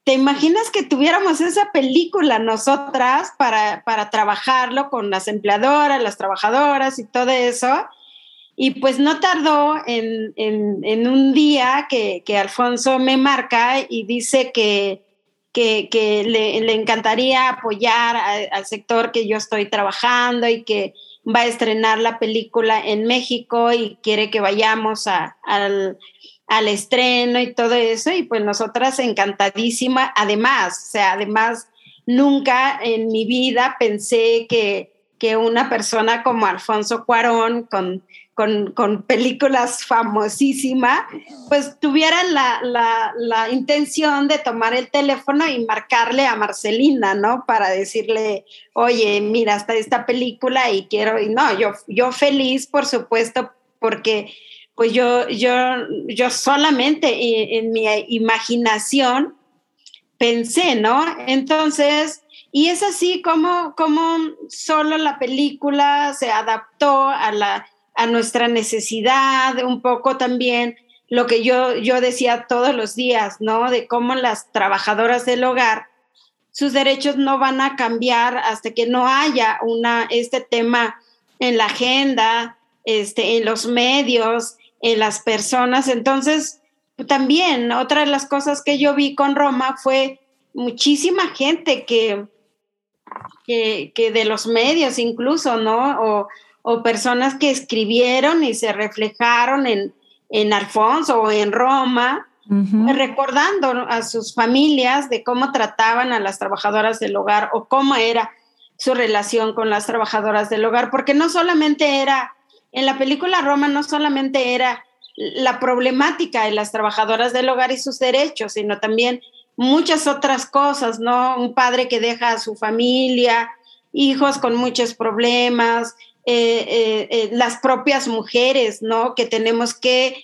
¿te imaginas que tuviéramos esa película nosotras para, para trabajarlo con las empleadoras, las trabajadoras y todo eso? Y pues no tardó en, en, un día que, que, Alfonso me marca y dice que, que, le, encantaría apoyar al sector que yo estoy trabajando y que va a estrenar la película en México y quiere que vayamos a, al, al estreno y todo eso. Y pues nosotras encantadísima, además, o sea, además, nunca en mi vida pensé que, que una persona como Alfonso Cuarón, con con, con películas famosísimas, pues tuvieran la, la, la, intención de tomar el teléfono y marcarle a Marcelina, ¿no? Para decirle, oye, mira, está esta película y quiero, y no, yo, yo feliz, por supuesto, porque pues yo, yo, yo solamente en mi imaginación pensé, ¿no? Entonces, y es así como, como solo la película se adaptó a la a nuestra necesidad, un poco también lo que yo, yo decía todos los días, ¿no? De cómo las trabajadoras del hogar, sus derechos no van a cambiar hasta que no haya una, este tema en la agenda, este, en los medios, en las personas. Entonces, también otra de las cosas que yo vi con Roma fue muchísima gente que, que, de los medios incluso, ¿no? Personas que escribieron y se reflejaron en, en Alfonso o en Roma, recordando a sus familias de cómo trataban a las trabajadoras del hogar o cómo era su relación con las trabajadoras del hogar, porque no solamente era, en la película Roma no solamente era la problemática de las trabajadoras del hogar y sus derechos, sino también muchas otras cosas, ¿no? Un padre que deja a su familia, hijos con muchos problemas, eh, eh, eh, las propias mujeres, ¿no? Que tenemos que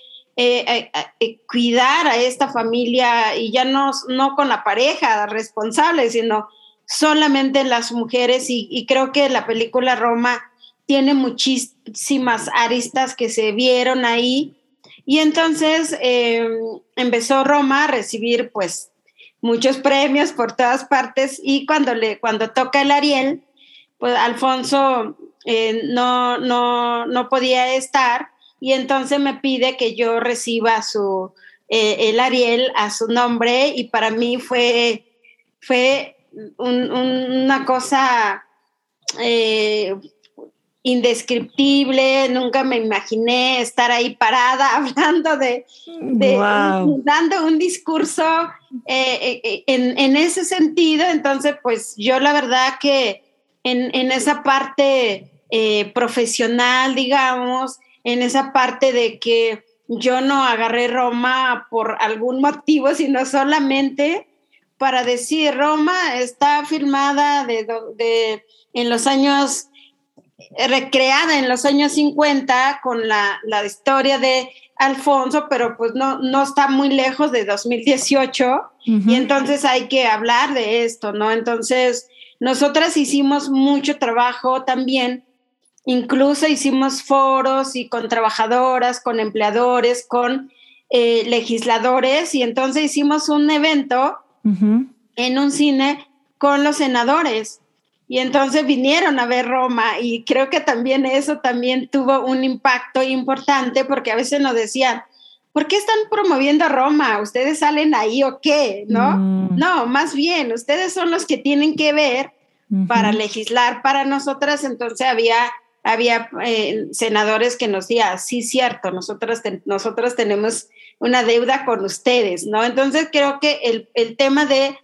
cuidar a esta familia y ya no, no con la pareja responsable, sino solamente las mujeres. Y creo que la película Roma tiene muchísimas aristas que se vieron ahí. Y entonces em, empezó Roma a recibir pues muchos premios por todas partes. Y cuando, le, cuando toca el Ariel, pues Alfonso eh, no, no, no podía estar y entonces me pide que yo reciba su, eh, el Ariel a su nombre y para mí fue, fue una cosa eh, indescriptible, nunca me imaginé estar ahí parada hablando de, dando un discurso eh, en, ese sentido, entonces pues yo la verdad que en, esa parte eh, profesional, digamos, en esa parte de que yo no agarré Roma por algún motivo, sino solamente para decir, Roma está filmada de, de en los años recreada en los años 50 con la, historia de Alfonso, pero pues no, no está muy lejos de 2018 y entonces hay que hablar de esto, ¿no? Entonces, nosotras hicimos mucho trabajo también, incluso hicimos foros y con trabajadoras, con empleadores, con eh, legisladores y entonces hicimos un evento en un cine con los senadores y entonces vinieron a ver Roma y creo que también eso también tuvo un impacto importante porque a veces nos decían, ¿por qué están promoviendo a Roma? ¿Ustedes salen ahí o qué? ¿No? Mm. No, más bien, ustedes son los que tienen que ver para legislar para nosotras. Entonces había, había eh, senadores que nos decían, sí, cierto, nosotros, nosotros tenemos una deuda con ustedes, ¿no? Entonces creo que el, el tema de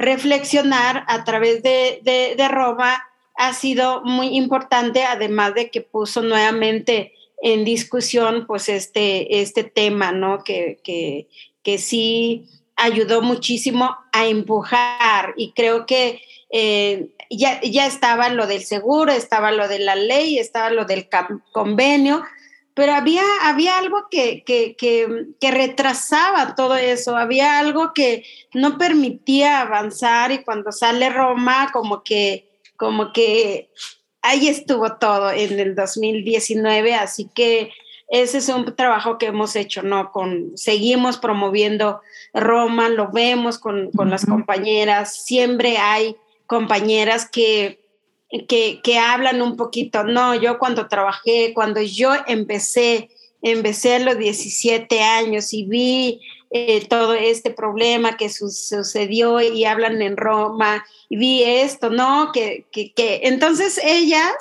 reflexionar a través de, Roma ha sido muy importante, además de que puso nuevamente en discusión pues este, este tema, ¿no? Que, que, sí ayudó muchísimo a empujar y creo que eh, ya, ya estaba lo del seguro, estaba lo de la ley, estaba lo del convenio, pero había, había algo que, retrasaba todo eso, había algo que no permitía avanzar y cuando sale Roma como que, como que ahí estuvo todo en el 2019, así que ese es un trabajo que hemos hecho, ¿no? Con, seguimos promoviendo Roma, lo vemos con, con las compañeras, siempre hay compañeras que que, hablan un poquito. No, yo cuando trabajé, cuando yo empecé, empecé a los 17 años y vi eh, todo este problema que sucedió y hablan en Roma y vi esto, ¿no? Que, que, entonces ellas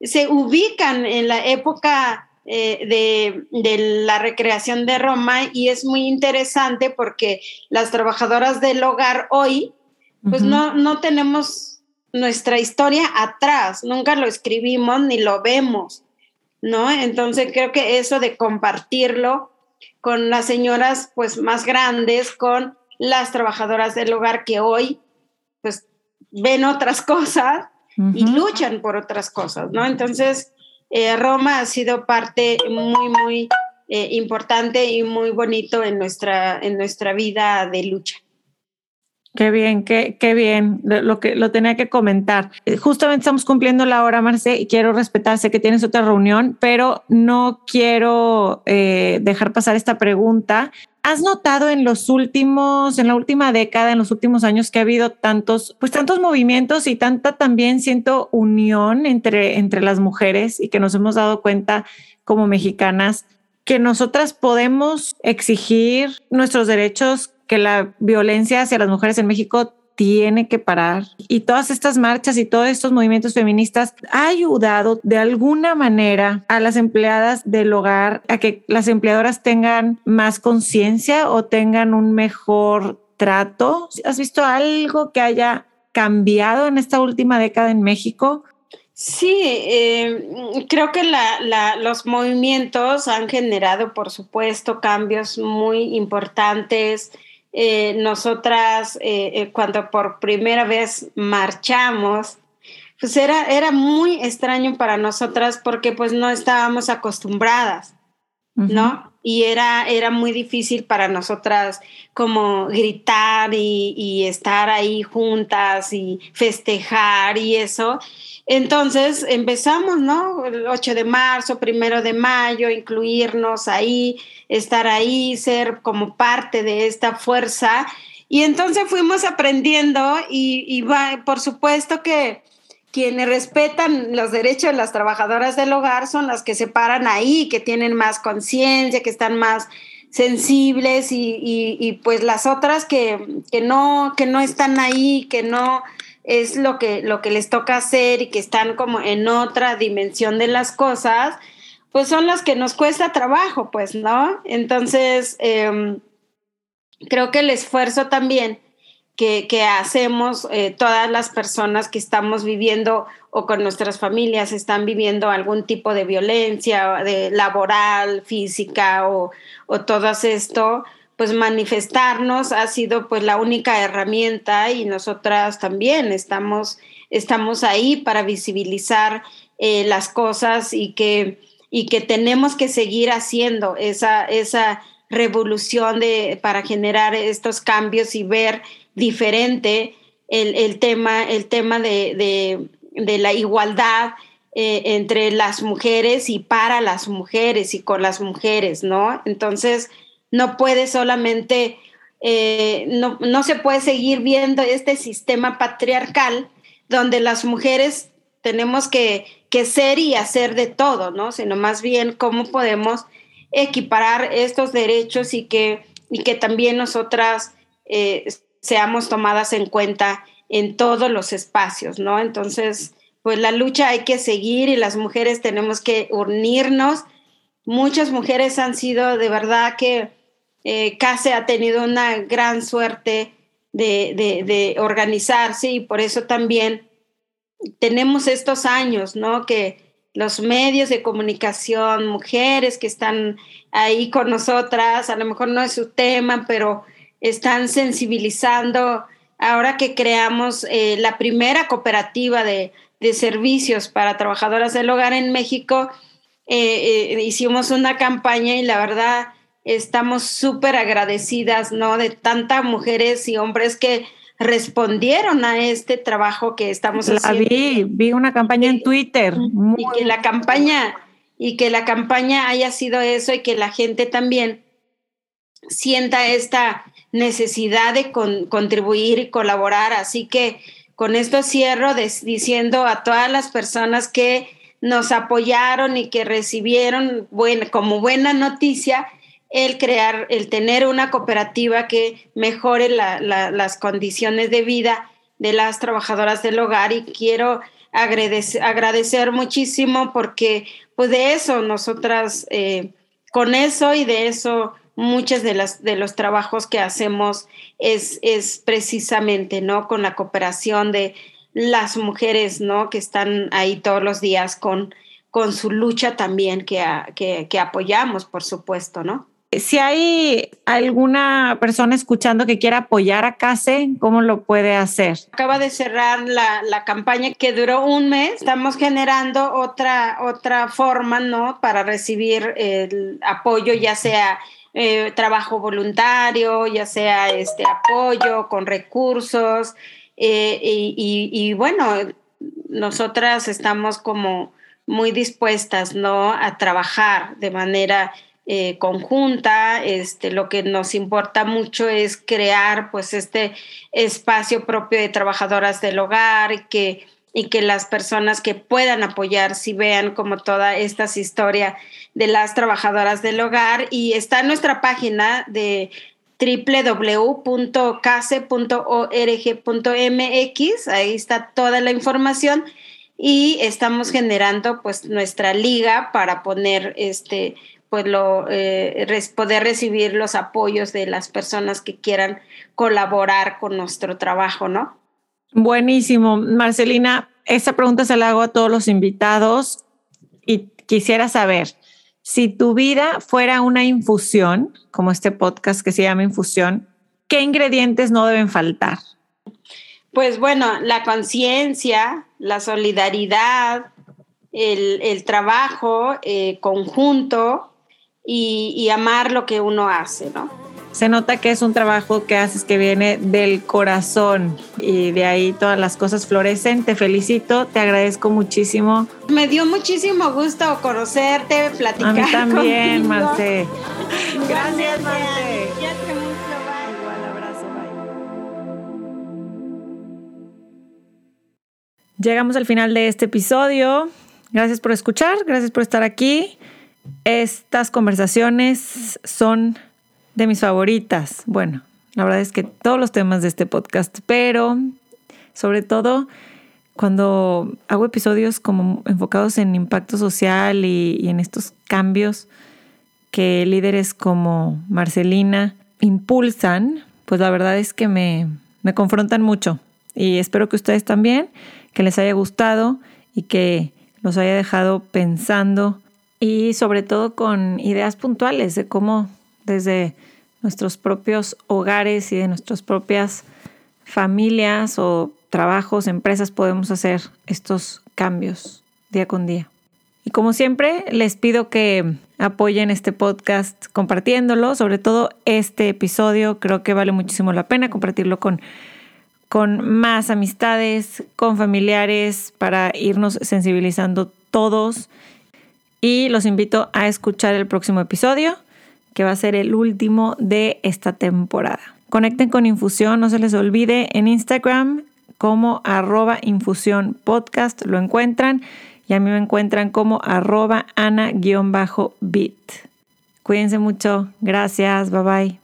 se ubican en la época eh, de, de, la recreación de Roma y es muy interesante porque las trabajadoras del hogar hoy, pues no, no tenemos nuestra historia atrás, nunca lo escribimos ni lo vemos, ¿no? Entonces creo que eso de compartirlo con las señoras pues más grandes, con las trabajadoras del hogar que hoy pues ven otras cosas y luchan por otras cosas, ¿no? Entonces eh, Roma ha sido parte muy, muy eh, importante y muy bonito en nuestra, en nuestra vida de lucha. Qué bien, qué, qué bien, lo que lo tenía que comentar. Justamente estamos cumpliendo la hora, Marce, y quiero respetar, sé que tienes otra reunión, pero no quiero eh, dejar pasar esta pregunta. ¿Has notado en los últimos, en la última década, en los últimos años que ha habido tantos, pues tantos movimientos y tanta también siento unión entre, entre las mujeres y que nos hemos dado cuenta como mexicanas que nosotras podemos exigir nuestros derechos que la violencia hacia las mujeres en México tiene que parar. Y todas estas marchas y todos estos movimientos feministas ha ayudado de alguna manera a las empleadas del hogar a que las empleadoras tengan más conciencia o tengan un mejor trato. ¿Has visto algo que haya cambiado en esta última década en México? Sí, eh, creo que los movimientos han generado, por supuesto, cambios muy importantes eh, nosotras eh, eh, cuando por primera vez marchamos, pues era, era muy extraño para nosotras porque pues no estábamos acostumbradas, ¿no? Y era, era muy difícil para nosotras como gritar y, y estar ahí juntas y festejar y eso. Entonces empezamos, ¿no? El 8 de marzo, primero de mayo, incluirnos ahí, estar ahí, ser como parte de esta fuerza. Y entonces fuimos aprendiendo y, va, por supuesto que quienes respetan los derechos de las trabajadoras del hogar son las que se paran ahí, que tienen más conciencia, que están más sensibles y, y, pues las otras que, que, no, que no están ahí, que no es lo que, lo que les toca hacer y que están como en otra dimensión de las cosas, pues son las que nos cuesta trabajo, pues, ¿no? Entonces, em, creo que el esfuerzo también que, hacemos eh, todas las personas que estamos viviendo o con nuestras familias están viviendo algún tipo de violencia de laboral, física o, o todo esto, pues manifestarnos ha sido pues la única herramienta y nosotras también estamos, estamos ahí para visibilizar eh, las cosas y que, y que tenemos que seguir haciendo esa, esa revolución de, para generar estos cambios y ver diferente el, tema, el tema de, la igualdad eh, entre las mujeres y para las mujeres y con las mujeres, ¿no? Entonces, no puede solamente, eh, no, se puede seguir viendo este sistema patriarcal donde las mujeres tenemos que, ser y hacer de todo, ¿no? Sino más bien cómo podemos equiparar estos derechos y que, y que también nosotras eh, seamos tomadas en cuenta en todos los espacios, ¿no? Entonces, pues la lucha hay que seguir y las mujeres tenemos que unirnos. Muchas mujeres han sido de verdad que eh, CASE ha tenido una gran suerte de, organizarse y por eso también tenemos estos años, ¿no? Que los medios de comunicación, mujeres que están ahí con nosotras, a lo mejor no es su tema, pero están sensibilizando. Ahora que creamos eh, la primera cooperativa de, servicios para trabajadoras del hogar en México, eh, hicimos una campaña y la verdad estamos súper agradecidas, ¿no? De tantas mujeres y hombres que respondieron a este trabajo que estamos haciendo. Vi, vi una campaña en Twitter. y que la campaña, y que la campaña haya sido eso y que la gente también sienta esta necesidad de contribuir y colaborar. Así que con esto cierro diciendo a todas las personas que nos apoyaron y que recibieron bueno, como buena noticia el crear, el tener una cooperativa que mejore las condiciones de vida de las trabajadoras del hogar y quiero agradecer, agradecer muchísimo porque pues de eso nosotras, eh, con eso y de eso muchos de, las, de los trabajos que hacemos es, es precisamente, ¿no? Con la cooperación de las mujeres, ¿no? Que están ahí todos los días con, con su lucha también que, que, que apoyamos, por supuesto, ¿no? Si hay alguna persona escuchando que quiera apoyar a CASE, ¿cómo lo puede hacer? Acaba de cerrar la, campaña que duró un mes. Estamos generando otra, otra forma, ¿no? Para recibir el apoyo, ya sea eh, trabajo voluntario, ya sea este apoyo con recursos. Eh, y, y bueno, nosotras estamos como muy dispuestas, ¿no? A trabajar de manera eh, conjunta. Este, lo que nos importa mucho es crear pues este espacio propio de trabajadoras del hogar y que, y que las personas que puedan apoyar si vean como toda esta historia de las trabajadoras del hogar y está en nuestra página de www.case.org.mx, ahí está toda la información y estamos generando pues nuestra liga para poner este pues lo eh, poder recibir los apoyos de las personas que quieran colaborar con nuestro trabajo, ¿no? Buenísimo, Marcelina. Esta pregunta se la hago a todos los invitados y quisiera saber si tu vida fuera una infusión, como este podcast que se llama Infusión, ¿qué ingredientes no deben faltar? Pues bueno, la conciencia, la solidaridad, el, trabajo eh, conjunto y, amar lo que uno hace, ¿no? Se nota que es un trabajo que haces que viene del corazón y de ahí todas las cosas florecen. Te felicito, te agradezco muchísimo. Me dio muchísimo gusto conocerte, platicar. A mí también, Marce. Gracias, Marce. Llegamos al final de este episodio. Gracias por escuchar, gracias por estar aquí. Estas conversaciones son de mis favoritas. Bueno, la verdad es que todos los temas de este podcast, pero sobre todo cuando hago episodios como enfocados en impacto social y, en estos cambios que líderes como Marcelina impulsan, pues la verdad es que me, me confrontan mucho y espero que ustedes también que les haya gustado y que los haya dejado pensando y sobre todo con ideas puntuales de cómo desde nuestros propios hogares y de nuestras propias familias o trabajos, empresas podemos hacer estos cambios día con día. Y como siempre, les pido que apoyen este podcast compartiéndolo, sobre todo este episodio, creo que vale muchísimo la pena compartirlo con con más amistades, con familiares, para irnos sensibilizando todos. Y los invito a escuchar el próximo episodio, que va a ser el último de esta temporada. Conecten con Infusión, no se les olvide en Instagram como arroba infusión podcast, lo encuentran y a mí me encuentran como arroba ana-bit. Cuídense mucho, gracias, bye bye.